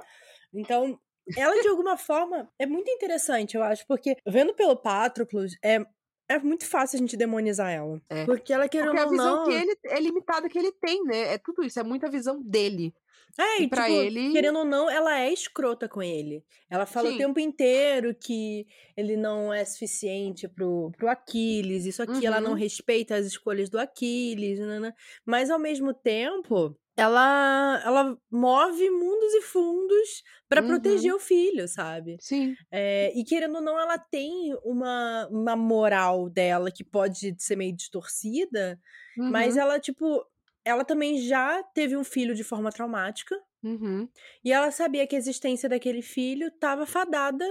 Então, ela de alguma forma é muito interessante, eu acho, porque vendo pelo Patroclus, é, é muito fácil a gente demonizar ela. É. Porque ela querendo Porque a visão não. que ele é limitada que ele tem, né? É tudo isso, é muita visão dele. É, E pra tipo, ele- querendo ou não, ela é escrota com ele. Ela fala Sim. o tempo inteiro que ele não é suficiente pro, pro Aquiles, isso aqui, ela não Uhum. respeita as escolhas do Aquiles, nanana. mas ao mesmo tempo, ela, ela move mundos e fundos pra Uhum. proteger o filho, sabe? Sim. É, e querendo ou não, ela tem uma, uma moral dela que pode ser meio distorcida, mas Uhum. ela, tipo, ela também já teve um filho de forma traumática. Uhum. E ela sabia que a existência daquele filho estava fadada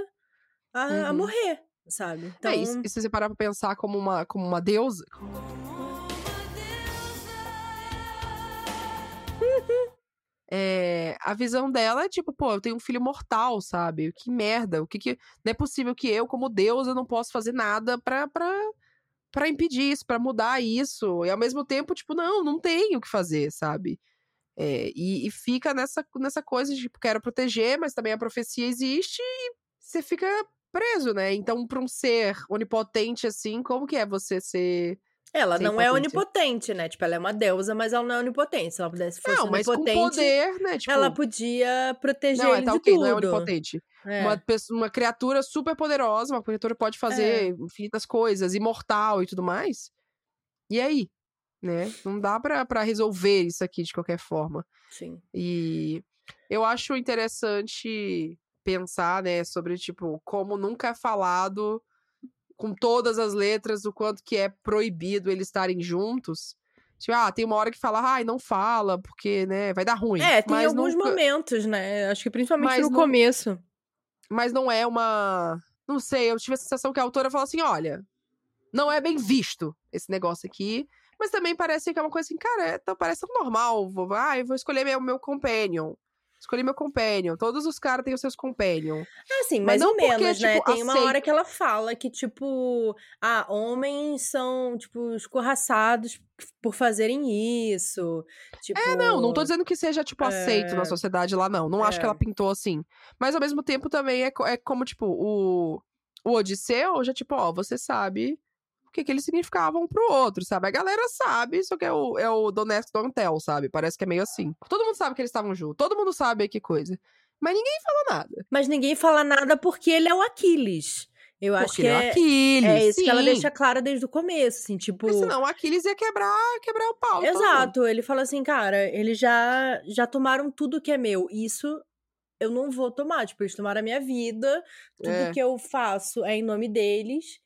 a, a Uhum. morrer, sabe? Então, É, e, se- e se você parar pra pensar como uma, como uma deusa. É, a visão dela é tipo, pô, eu tenho um filho mortal, sabe? Que merda. O que que. Não é possível que eu, como Deus, eu não posso fazer nada pra, pra, pra impedir isso, pra mudar isso. E ao mesmo tempo, tipo, não, não tenho o que fazer, sabe? É, e, e fica nessa, nessa coisa de, tipo, quero proteger, mas também a profecia existe e você fica preso, né? Então, pra um ser onipotente assim, como que é você ser. Ela não é onipotente, né? Tipo, ela é uma deusa, mas ela não é onipotente. Se ela pudesse fosse Não, mas com onipotente, poder, né? Tipo, ela podia proteger não, é ele tal de que tudo. não é onipotente. É. Uma, pessoa- uma criatura super poderosa, uma criatura que pode fazer infinitas coisas, imortal e tudo mais. E aí? Né? Não dá pra, pra resolver isso aqui de qualquer forma. Sim. E eu acho interessante pensar, né, sobre, tipo, como nunca é falado com todas as letras o quanto que é proibido eles estarem juntos. Tipo, ah, tem uma hora que fala, ai, não fala, porque, né, vai dar ruim. É, tem Mas alguns nunca- momentos, né? Acho que principalmente Mas no não- começo. mas não é uma. Não sei, eu tive a sensação que a autora fala assim: olha, não é bem visto esse negócio aqui. Mas também parece que é uma coisa assim, cara, é, tão- parece tão normal. Vou, ah, eu vou escolher meu, meu companion. Escolhi meu companion. Todos os caras têm os seus companion. É assim, Mas mais não ou porque, menos, né? tipo, Tem uma aceita. hora que ela fala que, tipo, ah, homens são, tipo, escorraçados por fazerem isso. Tipo... É, não, não tô dizendo que seja, tipo, aceito na É. sociedade lá, não. Não acho que É. ela pintou assim. Mas ao mesmo tempo também é, é como, tipo, o, o Odisseu já, tipo, ó, você sabe o que, que eles significavam um pro outro, sabe? A galera sabe, só que é o, é o Don't Tell, sabe? Parece que é meio assim. Todo mundo sabe que eles estavam juntos, todo mundo sabe que coisa. Mas ninguém fala nada. Mas ninguém fala nada porque ele é o Aquiles. Eu acho Porque que ele é é, Aquiles, é isso que ela sim. deixa claro desde o começo, assim, tipo... Porque senão o Aquiles ia quebrar, quebrar o pau. Exato, ele fala assim, cara, eles já, já tomaram tudo que é meu. Isso eu não vou tomar. Tipo, eles tomaram a minha vida, tudo É. que eu faço é em nome deles.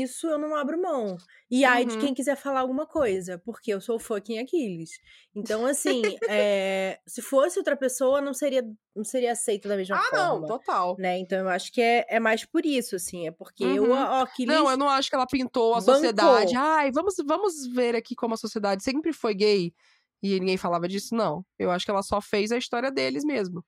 Isso eu não abro mão. E ai de Uhum. quem quiser falar alguma coisa, porque eu sou fucking Aquiles. Então, assim, é, se fosse outra pessoa, não seria, não seria aceito da mesma Ah, forma. não, total. Né? Então, eu acho que é, é mais por isso, assim. É porque Uhum. o Aquiles... Não, eu não acho que ela pintou a bancou. sociedade. Ai, vamos, vamos ver aqui como a sociedade sempre foi gay e ninguém falava disso. Não. Eu acho que ela só fez a história deles mesmo.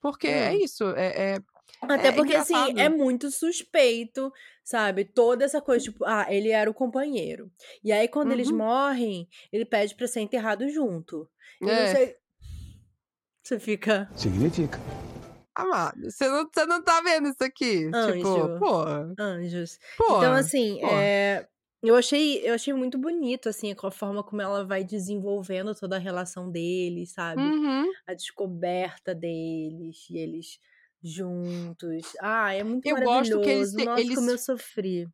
Porque é Hum. isso. É, é- Até É porque, assim, é muito suspeito, sabe? Toda essa coisa, tipo, ah, ele era o companheiro. E aí, quando eles Uhum. morrem, ele pede pra ser enterrado junto. E não É. sei. Você fica. Significa. Amado, você não, você não tá vendo isso aqui? Anjo. Tipo, pô. Anjos. Pô. Então, assim, pô. é, eu achei, eu achei muito bonito, assim, a forma como ela vai desenvolvendo toda a relação deles, sabe? Uhum. A descoberta deles e eles juntos. Ah, é muito Eu gosto maravilhoso. que eles Nossa, eles- como eu sofri.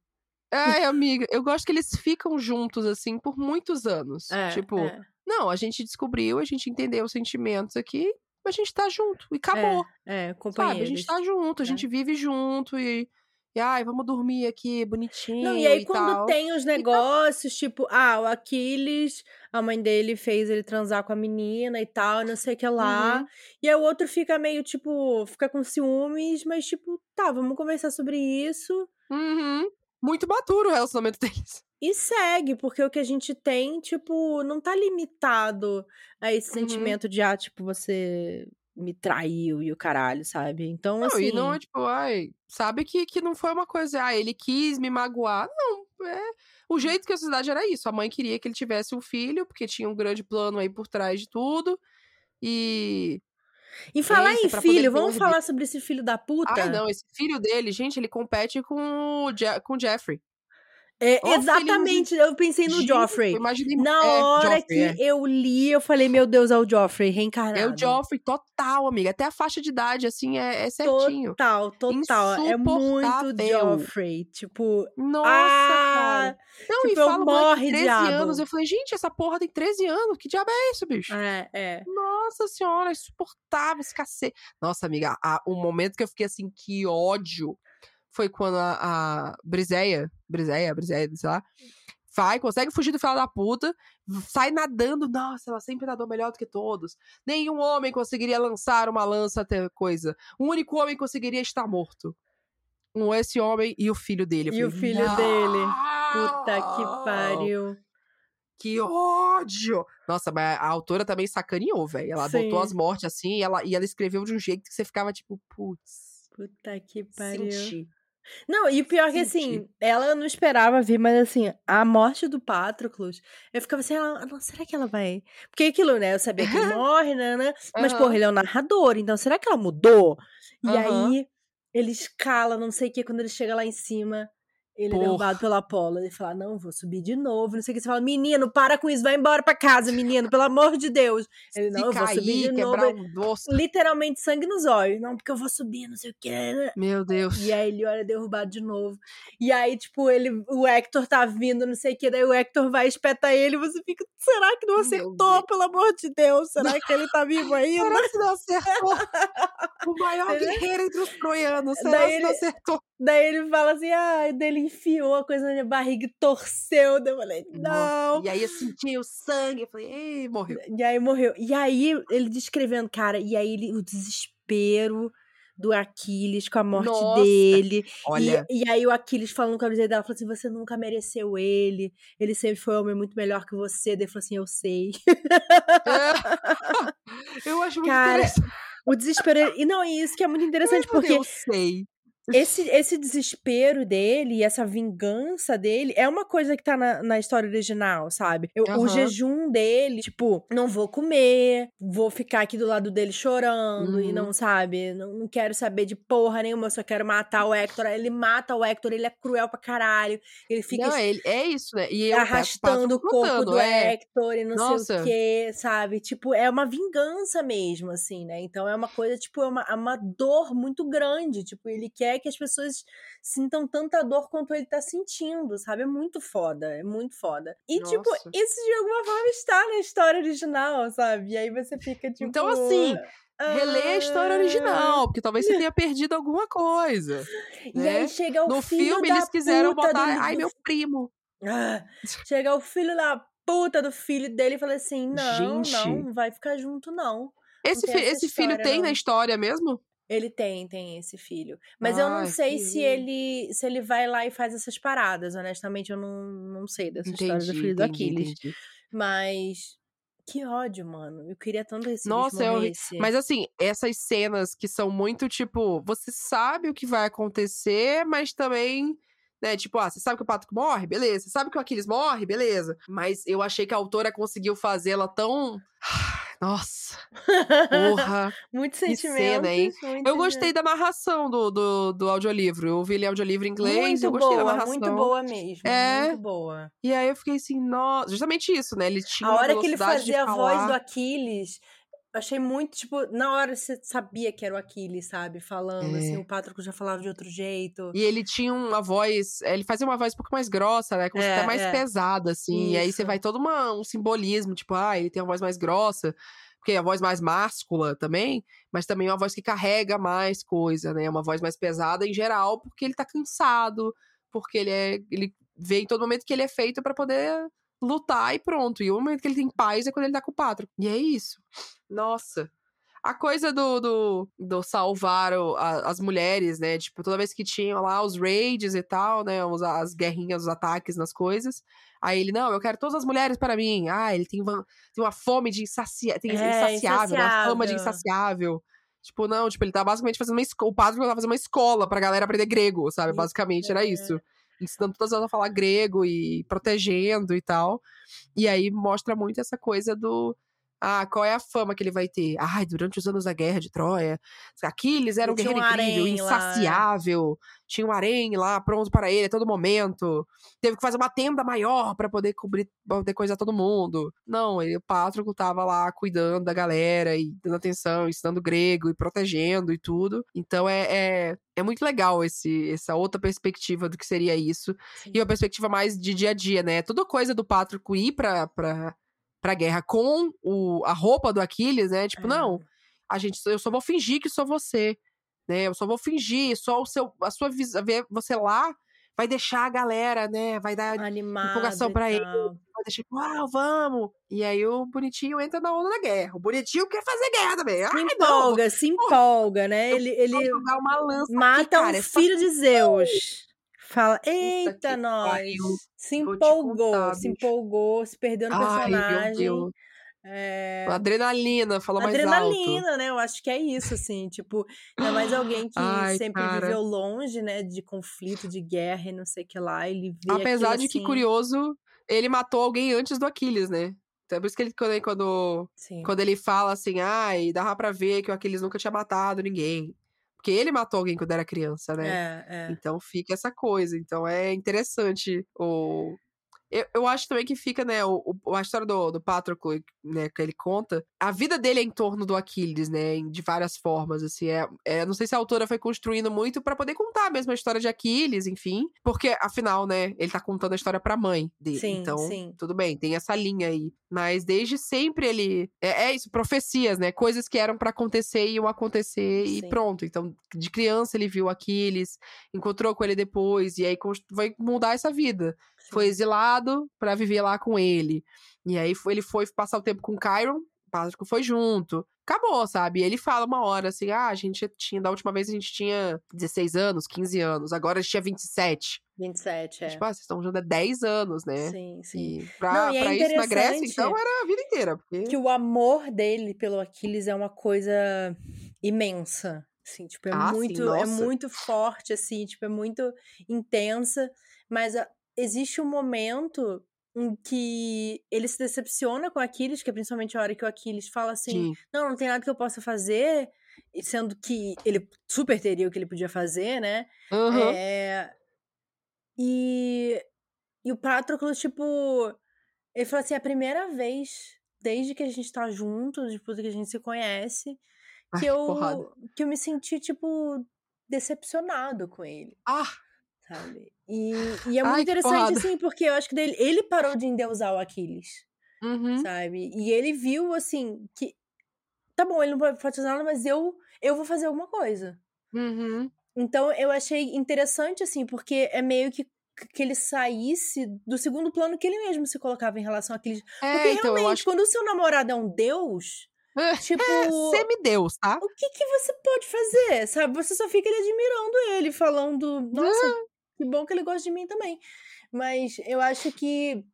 Ai, amiga, eu gosto que eles ficam juntos, assim, por muitos anos. É, tipo, é. não, a gente descobriu, a gente entendeu os sentimentos aqui, a gente tá junto. E acabou. É, Sabe? companheiros. A gente tá junto, a É. gente vive junto e. E ai, vamos dormir aqui bonitinho. Não, e aí e quando tal. tem os negócios, tipo, ah, o Aquiles, a mãe dele fez ele transar com a menina e tal, não sei o que lá. Uhum. E aí o outro fica meio, tipo, fica com ciúmes, mas tipo, tá, vamos conversar sobre isso. Uhum. Muito maduro o relacionamento deles. E segue, porque o que a gente tem, tipo, não tá limitado a esse Uhum. sentimento de, ah, tipo, você me traiu e o caralho, sabe? Então, Não, assim. e não é tipo, ai, sabe que, que não foi uma coisa, ah, ele quis me magoar. Não, é. O jeito que a sociedade era isso. A mãe queria que ele tivesse um filho, porque tinha um grande plano aí por trás de tudo. E. E falar em filho, vamos falar sobre esse filho da puta? Ai, não, esse filho dele, gente, ele compete com o, Je com o Jeffrey. É, Ó, exatamente, eu pensei no Gente, Joffrey. eu imaginei Na é, hora Joffrey, que é. eu li, eu falei, meu Deus, é o Joffrey reencarnado. É o Joffrey total, amiga. Até a faixa de idade, assim, é, é certinho. Total, total. É muito. Joffrey. Tipo, Nossa, ah, cara. Não, tipo, e fala morre, tem 13 diabo. anos. Eu falei, gente, essa porra tem 13 anos. Que diabo é isso, bicho? É, é. Nossa senhora, insuportável esse cacete. Nossa, amiga, o momento que eu fiquei assim, que ódio, foi quando a, a Briseia, Briseia, Briseia, sei lá, vai, consegue fugir do filho da puta, sai nadando. Nossa, ela sempre nadou melhor do que todos. Nenhum homem conseguiria lançar uma lança até coisa. Um único homem conseguiria estar morto. Um, esse homem e o filho dele. Eu E o falei, filho dele? Puta que "Não!" pariu. Que ódio! Nossa, mas a autora também sacaneou, velho. Ela botou Sim. as mortes assim e ela, e ela escreveu de um jeito que você ficava tipo, putz, Puta que pariu. senti. Não, e o pior é que assim, ela não esperava vir, mas assim, a morte do Patroclus, eu ficava assim, ah, não, será que ela vai. Porque aquilo, né? Eu sabia que ele morre, né? né, Mas, Aham. porra, ele é o narrador, então será que ela mudou? E Aham. aí, ele escala, não sei o que, quando ele chega lá em cima, ele é Porra. derrubado pelo Apolo. Ele fala, não, vou subir de novo, não sei o que. Você fala, menino, para com isso, vai embora pra casa, menino, pelo amor de Deus. Ele, não, Se eu vou subir cair, de novo. um. Literalmente sangue nos olhos. Não, porque eu vou subir, não sei o que. Meu Deus. E aí ele olha derrubado de novo. E aí, tipo, ele, o Hector tá vindo, não sei o que, daí o Hector vai espetar ele e você fica, será que não acertou, pelo amor de Deus? Será que ele tá vivo ainda? Será que não acertou? o maior guerreiro entre os troianos. Será Daí que não acertou? Daí ele fala assim, ah, daí ele enfiou a coisa na minha barriga e torceu. Eu falei, não. E aí eu senti o sangue. Eu falei, ei, morreu. E aí morreu. E aí ele descrevendo, cara, e aí ele, o desespero do Aquiles com a morte Nossa, dele. Olha, E, e aí o Aquiles falando com a visão dela, falou assim, você nunca mereceu ele, ele sempre foi um homem muito melhor que você. Daí ele falou assim, eu sei. eu acho muito Cara, interessante. O desespero... E não, e isso que é muito interessante, porque Eu sei. Esse, esse desespero dele e essa vingança dele é uma coisa que tá na, na história original, sabe? Eu- O Aham. jejum dele, tipo, não vou comer, vou ficar aqui do lado dele chorando e Uhum. não, sabe? Não, não quero saber de porra nenhuma, eu só quero matar o Hector. Ele mata o Hector, ele é cruel pra caralho. Ele fica Não, ele, é isso, né? E arrastando o corpo do é. Hector e não sei Nossa. o que, sabe? Tipo, é uma vingança mesmo, assim, né? Então é uma coisa, tipo, é uma, é uma dor muito grande. Tipo, ele quer que as pessoas sintam tanta dor quanto ele tá sentindo, sabe? É muito foda, é muito foda. E, tipo, Nossa. isso de alguma forma está na história original, sabe? E aí você fica, tipo. Então, assim, Relê a história "Ah". original, porque talvez você tenha perdido alguma coisa. E né? aí chega o No filho filme, da eles quiseram botar. do- Ai, meu primo. Ah, chega o filho da puta do filho dele e fala assim: não, Gente. não, não vai ficar junto, não. Esse, fi- esse filho história, tem não. na história mesmo? Ele tem, tem esse filho. Mas eu não sei que se ele se ele vai lá e faz essas paradas. Honestamente, eu não, não sei dessa história do Entendi, filho do entendi, Aquiles. entendi. Mas que ódio, mano. Eu queria tanto esse Nossa, é morresse. Mas assim, essas cenas que são muito tipo, você sabe o que vai acontecer, mas também, né, tipo, ah, você sabe que o Patrick morre? Beleza. Você sabe que o Aquiles morre? Beleza. Mas eu achei que a autora conseguiu fazê-la tão. Nossa, porra. Muito sentimento. cena, hein? muito Eu gostei da narração do, do, do audiolivro. Eu ouvi ele audiolivro em inglês Muito eu gostei da boa, narração. muito boa mesmo. É. Muito boa. E aí eu fiquei assim, nossa, justamente isso, né? Ele tinha A hora que ele fazia a voz do Aquiles, achei muito, tipo, na hora você sabia que era o Aquiles, sabe? Falando, É. assim, o Patroclo já falava de outro jeito. E ele tinha uma voz. Ele fazia uma voz um pouco mais grossa, né? Como se É, até mais é. pesada, assim. E aí você Isso. vai todo uma- um simbolismo, tipo, ah, ele tem uma voz mais grossa, porque é a voz mais máscula também, mas também é uma voz que carrega mais coisa, né? Uma voz mais pesada em geral, porque ele tá cansado, porque ele é. Ele vê em todo momento que ele é feito pra poder lutar e pronto. E o momento que ele tem paz é quando ele tá com o Patro. E é isso. Nossa. A coisa do, do, do salvar o- a- as mulheres, né? Tipo, toda vez que tinham lá os raids e tal, né? Os, as guerrinhas, os ataques nas coisas. Aí ele, não, eu quero todas as mulheres para mim. Ah, ele tem uma, tem uma fome de insacia, tem É, insaciável, né? Uma fama de insaciável. insaciável. Tipo, não, tipo, ele tá basicamente fazendo uma escola. O padre tá fazendo uma escola pra galera aprender grego, sabe? Basicamente era é. isso. Ensinando todas elas a falar grego e protegendo e tal. E aí mostra muito essa coisa do ah, qual é a fama que ele vai ter? Ai, durante os anos da guerra de Troia, Aquiles era um guerreiro um incrível, insaciável. Lá. Tinha um harém lá pronto para ele a todo momento. Teve que fazer uma tenda maior para poder cobrir, poder coisar todo mundo. Não, ele, o Pátroco tava lá cuidando da galera e dando atenção, ensinando grego e protegendo e tudo. Então é, é, é muito legal esse, essa outra perspectiva do que seria isso. Sim. E uma perspectiva mais de dia a dia, né? Toda coisa do Pátroco ir pra, pra pra guerra com o, a roupa do Aquiles, né? Tipo, é. não, a gente, eu só vou fingir que sou você, né? Eu só vou fingir, só o seu, a sua ver você lá vai deixar a galera, né? Vai dar Animado empolgação para ele. Vai deixar, uau, vamos! E aí o bonitinho entra na onda da guerra. O bonitinho quer fazer guerra também. Se Ai, empolga, não. se empolga, né? Ele, ele mata aqui, cara, um é filho de Zeus. Fala, eita, nós! Se empolgou, contar, se empolgou, se perdeu no Ai, personagem. É... Adrenalina, fala mais alto. Adrenalina, né? Eu acho que é isso, assim. Tipo, é mais alguém que Ai, sempre cara. viveu longe, né? De conflito, de guerra e não sei o que lá. Ele vê Apesar de assim... que, curioso, ele matou alguém antes do Aquiles, né? Então é por isso que ele, quando, quando, quando ele fala assim, ai, dava pra ver que o Aquiles nunca tinha matado ninguém. Porque ele matou alguém quando era criança, né? É, é. Então fica essa coisa. Então é interessante o, eu, eu acho também que fica, né, o, o, a história do, do Patroclo, né, que ele conta, a vida dele é em torno do Aquiles, né, de várias formas, assim, é, é não sei se a autora foi construindo muito para poder contar mesmo a história de Aquiles, enfim, porque, afinal, né, ele tá contando a história pra mãe dele, sim, então, sim. tudo bem, tem essa linha aí, mas desde sempre ele, é, é isso, profecias, né, coisas que eram para acontecer e iam acontecer sim. e pronto, então, de criança ele viu Aquiles, encontrou com ele depois, e aí vai mudar essa vida. Foi exilado, para viver lá com ele. E aí ele foi passar o tempo com o Kyron, o Pátrico foi junto. Acabou, sabe? E ele fala uma hora assim: ah, a gente tinha, da última vez a gente tinha 16 anos, 15 anos, agora a gente tinha 27. 27, é. Tipo, ah, vocês estão juntos há 10 anos, né? Sim, sim. E pra, Não, e é pra isso na Grécia, então, era a vida inteira. Porque... Que o amor dele pelo Aquiles é uma coisa imensa. Assim, tipo, é ah, muito, sim, é muito forte, assim, tipo, é muito intensa. Mas existe um momento em que ele se decepciona com Aquiles, que é principalmente a hora que o Aquiles fala assim: Sim. não, não tem nada que eu possa fazer, sendo que ele super teria o que ele podia fazer, né? Uhum. É... E... e o Patroclus, tipo, ele fala assim: é a primeira vez desde que a gente tá junto, depois que a gente se conhece, que Ai, eu que eu me senti tipo decepcionado com ele. Ah, sabe? E, e é muito Ai, interessante, assim, porque eu acho que dele, ele parou de endeusar o Aquiles, uhum. sabe? E ele viu, assim, que tá bom, ele não pode fazer nada, mas eu, eu vou fazer alguma coisa. Uhum. Então eu achei interessante, assim, porque é meio que que ele saísse do segundo plano que ele mesmo se colocava em relação àqueles. É, porque então, realmente, acho... quando o seu namorado é um deus, tipo. É, semideus, tá? O que, que você pode fazer? Sabe? Você só fica ali admirando ele, falando, nossa. Que bom que ele gosta de mim também. Mas eu acho que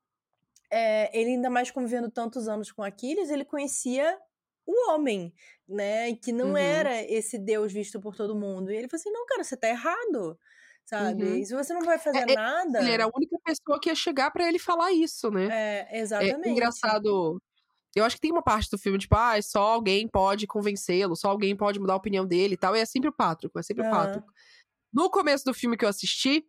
é, ele, ainda mais convivendo tantos anos com Aquiles, ele conhecia o homem, né? Que não uhum. era esse Deus visto por todo mundo. E ele falou assim: não, cara, você tá errado. Sabe? Uhum. Se você não vai fazer é, nada. Ele era a única pessoa que ia chegar para ele falar isso, né? É, exatamente. É engraçado. Eu acho que tem uma parte do filme, tipo, ah, só alguém pode convencê-lo, só alguém pode mudar a opinião dele e tal. E é sempre o Pátrico, é sempre uhum. o Pátrico. No começo do filme que eu assisti,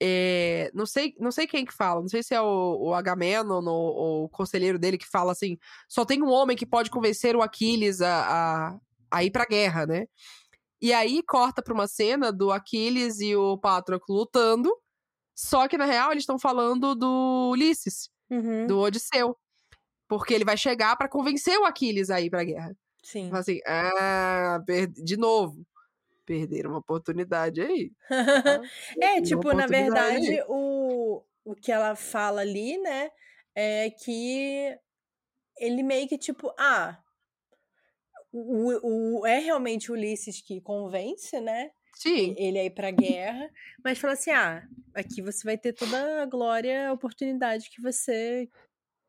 é, não, sei, não sei quem que fala, não sei se é o, o Agamenon ou, o conselheiro dele que fala assim: só tem um homem que pode convencer o Aquiles a, a, a ir pra guerra, né? E aí corta pra uma cena do Aquiles e o Patroclo lutando, só que na real eles estão falando do Ulisses, uhum. do Odisseu. Porque ele vai chegar para convencer o Aquiles a ir pra guerra. Sim. Assim, ah, de novo perderam uma oportunidade aí. Tá? é, tipo, na verdade, o, o que ela fala ali, né, é que ele meio que tipo, ah, o, o, é realmente o Ulisses que convence, né? Sim. Ele aí pra guerra, mas fala assim: ah, aqui você vai ter toda a glória, a oportunidade que você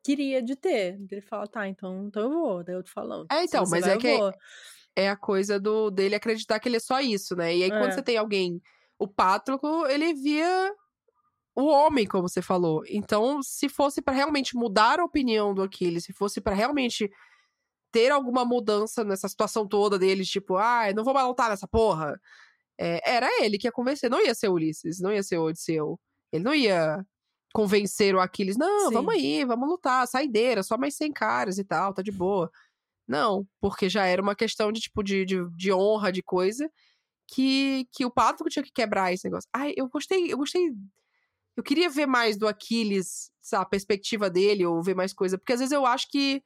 queria de ter. Ele fala, tá, então, então eu vou, daí eu tô falando. É, então, mas vai, é que. É a coisa do dele acreditar que ele é só isso, né? E aí, é. quando você tem alguém. O Pátroco, ele via o homem, como você falou. Então, se fosse para realmente mudar a opinião do Aquiles, se fosse para realmente ter alguma mudança nessa situação toda deles, tipo, ah, não vou mais lutar nessa porra. É, era ele que ia convencer, não ia ser o Ulisses, não ia ser o Odisseu. Ele não ia convencer o Aquiles, não, Sim. vamos aí, vamos lutar, saideira, só mais 100 caras e tal, tá de boa. Não, porque já era uma questão de, tipo, de, de, de honra, de coisa, que, que o Pátrico tinha que quebrar esse negócio. Ai, eu gostei, eu gostei. Eu queria ver mais do Aquiles, sabe, a perspectiva dele, ou ver mais coisa, porque às vezes eu acho que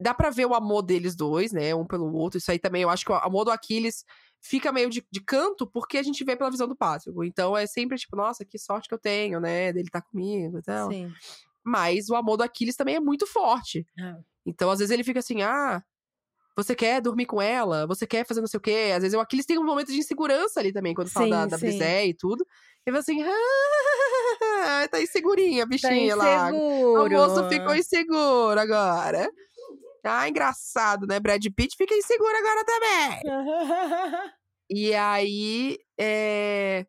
dá pra ver o amor deles dois, né, um pelo outro, isso aí também, eu acho que o amor do Aquiles fica meio de, de canto, porque a gente vê pela visão do Pátrico. Então é sempre tipo, nossa, que sorte que eu tenho, né, dele tá comigo e tal. Sim. Mas o amor do Aquiles também é muito forte. É. Então, às vezes, ele fica assim, ah, você quer dormir com ela? Você quer fazer não sei o quê? Às vezes o Aquiles tem um momento de insegurança ali também, quando fala Sim, da, da sim. Brizé e tudo. Ele fala assim, ah, tá insegurinha, a Tá bichinha lá. O inseguro. moço ficou inseguro agora. Ah, engraçado, né? Brad Pitt fica inseguro agora também. E aí, é...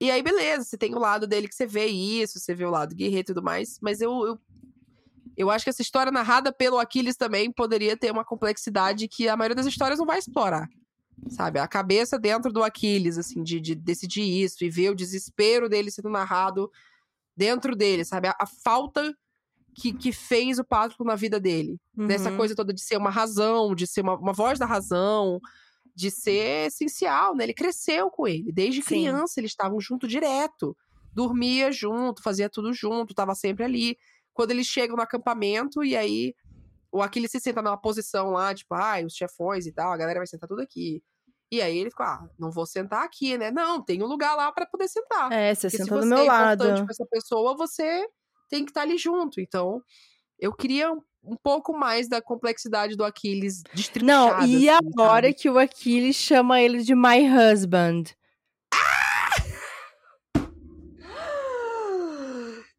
E aí, beleza, você tem o lado dele que você vê isso, você vê o lado guerreiro e tudo mais, mas eu, eu, eu acho que essa história narrada pelo Aquiles também poderia ter uma complexidade que a maioria das histórias não vai explorar. Sabe? A cabeça dentro do Aquiles, assim, de, de decidir isso e ver o desespero dele sendo narrado dentro dele, sabe? A, a falta que, que fez o Pátrico na vida dele dessa Uhum. coisa toda de ser uma razão, de ser uma, uma voz da razão, de ser essencial, né? Ele cresceu com ele. Desde Sim. criança eles estavam junto direto. Dormia junto, fazia tudo junto, tava sempre ali. Quando eles chegam no acampamento, e aí o Aquiles se senta numa posição lá, tipo, ai, os chefões e tal, a galera vai sentar tudo aqui. E aí ele fica, ah, não vou sentar aqui, né? Não, tem um lugar lá pra poder sentar. É, você Porque se senta do você meu é lado. pra essa pessoa, você tem que estar ali junto. Então, eu queria um, pouco mais da complexidade do Aquiles destrinchada. Não, e assim, hora sabe? que o Aquiles chama ele de my husband.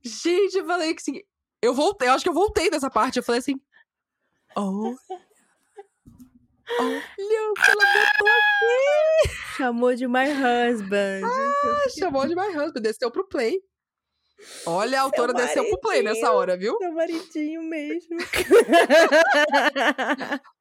Gente, eu falei que assim. Eu voltei, eu acho que eu voltei dessa parte. Eu falei assim. Oh. Olha o que ela botou aqui! Chamou de my husband. Ah, chamou de My Husband, desceu pro play. Olha, a autora desceu pro play nessa hora, viu? Seu maridinho mesmo.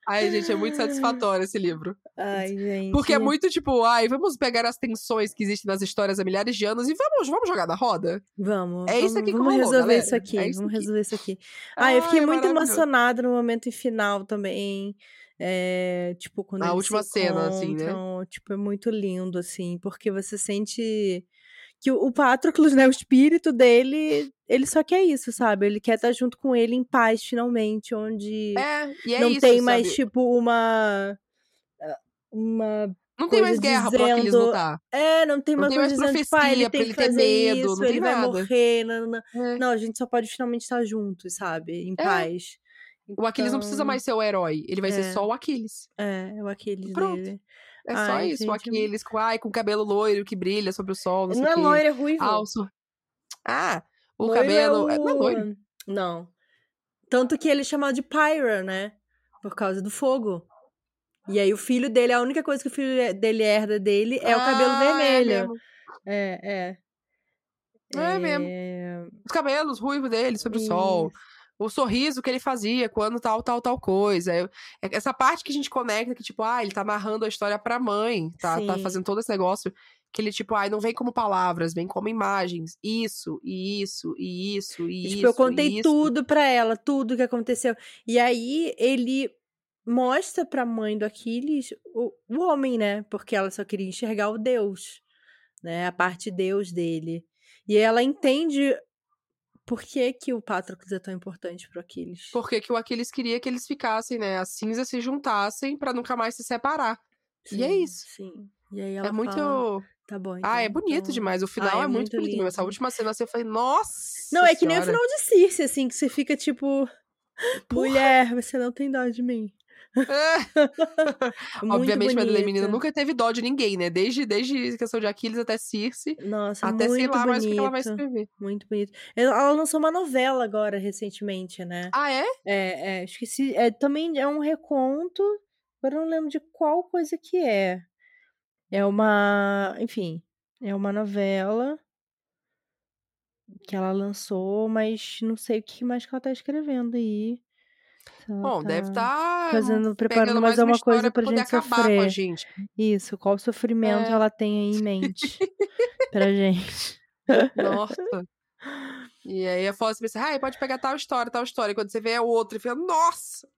Ai, gente, é muito satisfatório esse livro. Ai, gente. Porque é muito tipo, ai, vamos pegar as tensões que existem nas histórias há milhares de anos e vamos, vamos jogar na roda? Vamos. É isso aqui que Vamos resolver galera. isso aqui. É isso vamos aqui. resolver isso aqui. Ah, eu fiquei Ai, muito emocionada no momento final também. É, tipo, quando Na última cena, assim, né? Tipo, é muito lindo, assim, porque você sente que o, Patroclus, né, o espírito dele, ele só quer isso, sabe? Ele quer estar junto com ele em paz, finalmente, onde É, e é não isso, tem mais, sabe? tipo, uma... uma Não tem mais guerra pro Aquiles dizendo- lutar. é, não tem Não uma tem coisa mais dizendo, tipo, ah, ele pra tem ele que ter fazer medo, isso, não tem ele vai nada. morrer, nanana. É. Não, a gente só pode finalmente estar juntos, sabe? Em É. paz. O Aquiles não precisa Então, mais ser o herói, ele vai É. ser só o Aquiles. É, é o Aquiles Pronto. dele. É só Ai, isso, o gente, Aquiles com, ai, com cabelo loiro que brilha sobre o sol, não não é o loiro, é ruivo. Ah, o sur- Ah, o Loiro cabelo... É é- Não é loiro. o... Não. Tanto que ele é chamado de Pyra, né? Por causa do fogo. E aí o filho dele, a única coisa que o filho dele herda dele é o cabelo Ah, vermelho. É. É, é. É mesmo. Os cabelos ruivos dele sobre o sol. O sorriso que ele fazia quando tal, tal, tal coisa. É- Essa parte que a gente conecta, que tipo, ah, ele tá narrando a história pra mãe, tá, tá fazendo todo esse negócio. Que ele, tipo, ai, não vem como palavras, vem como imagens. Isso, e isso, e isso, e E, isso. tipo, eu contei isso. tudo pra ela, tudo que aconteceu. E aí ele mostra pra mãe do Aquiles o, o homem, né? Porque ela só queria enxergar o Deus, né? A parte Deus dele. E ela entende por que, que o Patroclus é tão importante pro Aquiles. Porque que o Aquiles queria que eles ficassem, né? As cinzas se juntassem pra nunca mais se separar. e é Sim, isso. Sim. E aí ela é muito. fala, tá bom, então. ah, é bonito então- demais. O final Ah, é, é muito, muito bonito mesmo. Essa última cena eu falei, nossa! Não, é que nem o final de Circe, assim, que você fica tipo... Mulher, você não tem dó de mim. Obviamente, Madeleine Menina bonita. nunca teve dó de ninguém, né? Desde, desde questão de Aquiles até Circe. Nossa, até muito sei lá mais o que ela vai bonito. escrever. Muito bonito. Ela lançou uma novela agora, recentemente, né? Ah, é? É, é, esqueci. É, também é um reconto, agora eu não lembro de qual coisa que é. É uma. Enfim, é uma novela. que ela lançou, mas não sei o que mais que ela tá escrevendo aí. Ela Bom, deve tá estar fazendo, preparando mais uma alguma coisa pra poder gente acabar com a sofrer. gente. Isso, qual sofrimento É. ela tem aí em mente pra gente. Nossa. E aí a Fosse pensa, ah, pode pegar tal história, tal história. E quando você vê é outra, e fica, nossa,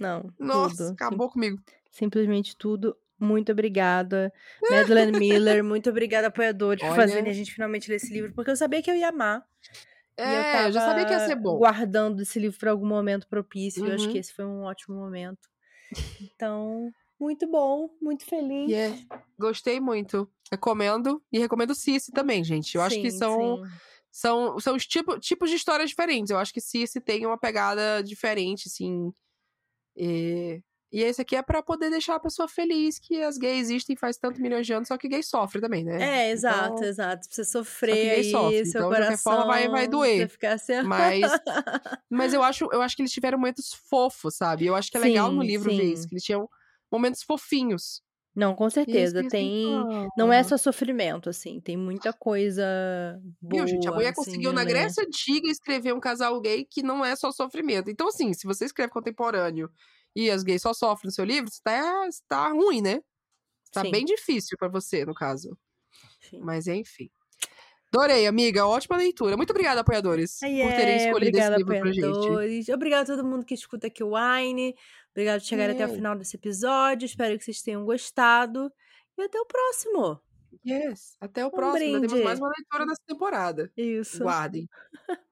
Não, nossa, tudo. Sim- acabou comigo. simplesmente tudo. Muito obrigada. Madeleine Miller, muito obrigada, apoiadores, por fazerem a gente finalmente ler esse livro, porque eu sabia que eu ia amar. Eu É, tava eu já sabia que ia ser bom. guardando esse livro para algum momento propício. e Eu acho Uhum. que esse foi um ótimo momento. Então, muito bom, muito feliz. E é, gostei muito. Recomendo. E recomendo Cici também, gente. Eu acho que Sim, são, sim. são, são os tipo, tipos de histórias diferentes. Eu acho que Cici tem uma pegada diferente, assim. E, e esse aqui é pra poder deixar a pessoa feliz que as gays existem faz tanto milhões de anos, só que gay sofre também, né? É, exato, Então, exato. Pra você sofrer aí, sofre. seu Então, de qualquer coração. forma, vai- vai doer. Ficar assim... Mas, mas eu, acho, eu acho que eles tiveram momentos fofos, sabe? Eu acho que é legal no Sim, livro ver sim. isso, que eles tinham momentos fofinhos. Não, com certeza. pensa, Tem. "Ah". Não é só sofrimento, assim. Tem muita coisa boa. Viu, gente? A mulher assim, conseguiu de na. Grécia Antiga escrever um casal gay que não é só sofrimento. Então, assim, se você escreve contemporâneo e as gays só sofrem no seu livro, você tá, você tá ruim, né? Tá Sim. bem difícil pra você, no caso. Sim. Mas, enfim. Adorei, amiga. Ótima leitura. Muito obrigada, apoiadores, por terem é, escolhido obrigada, esse livro pra gente. apoiadores. Obrigada a todo mundo que escuta aqui o Wine. Obrigado por chegar até o final desse episódio. Espero que vocês tenham gostado. E até o próximo. Yes. Até o Um próximo. Ainda Temos mais uma leitura nessa temporada. Isso. Guardem.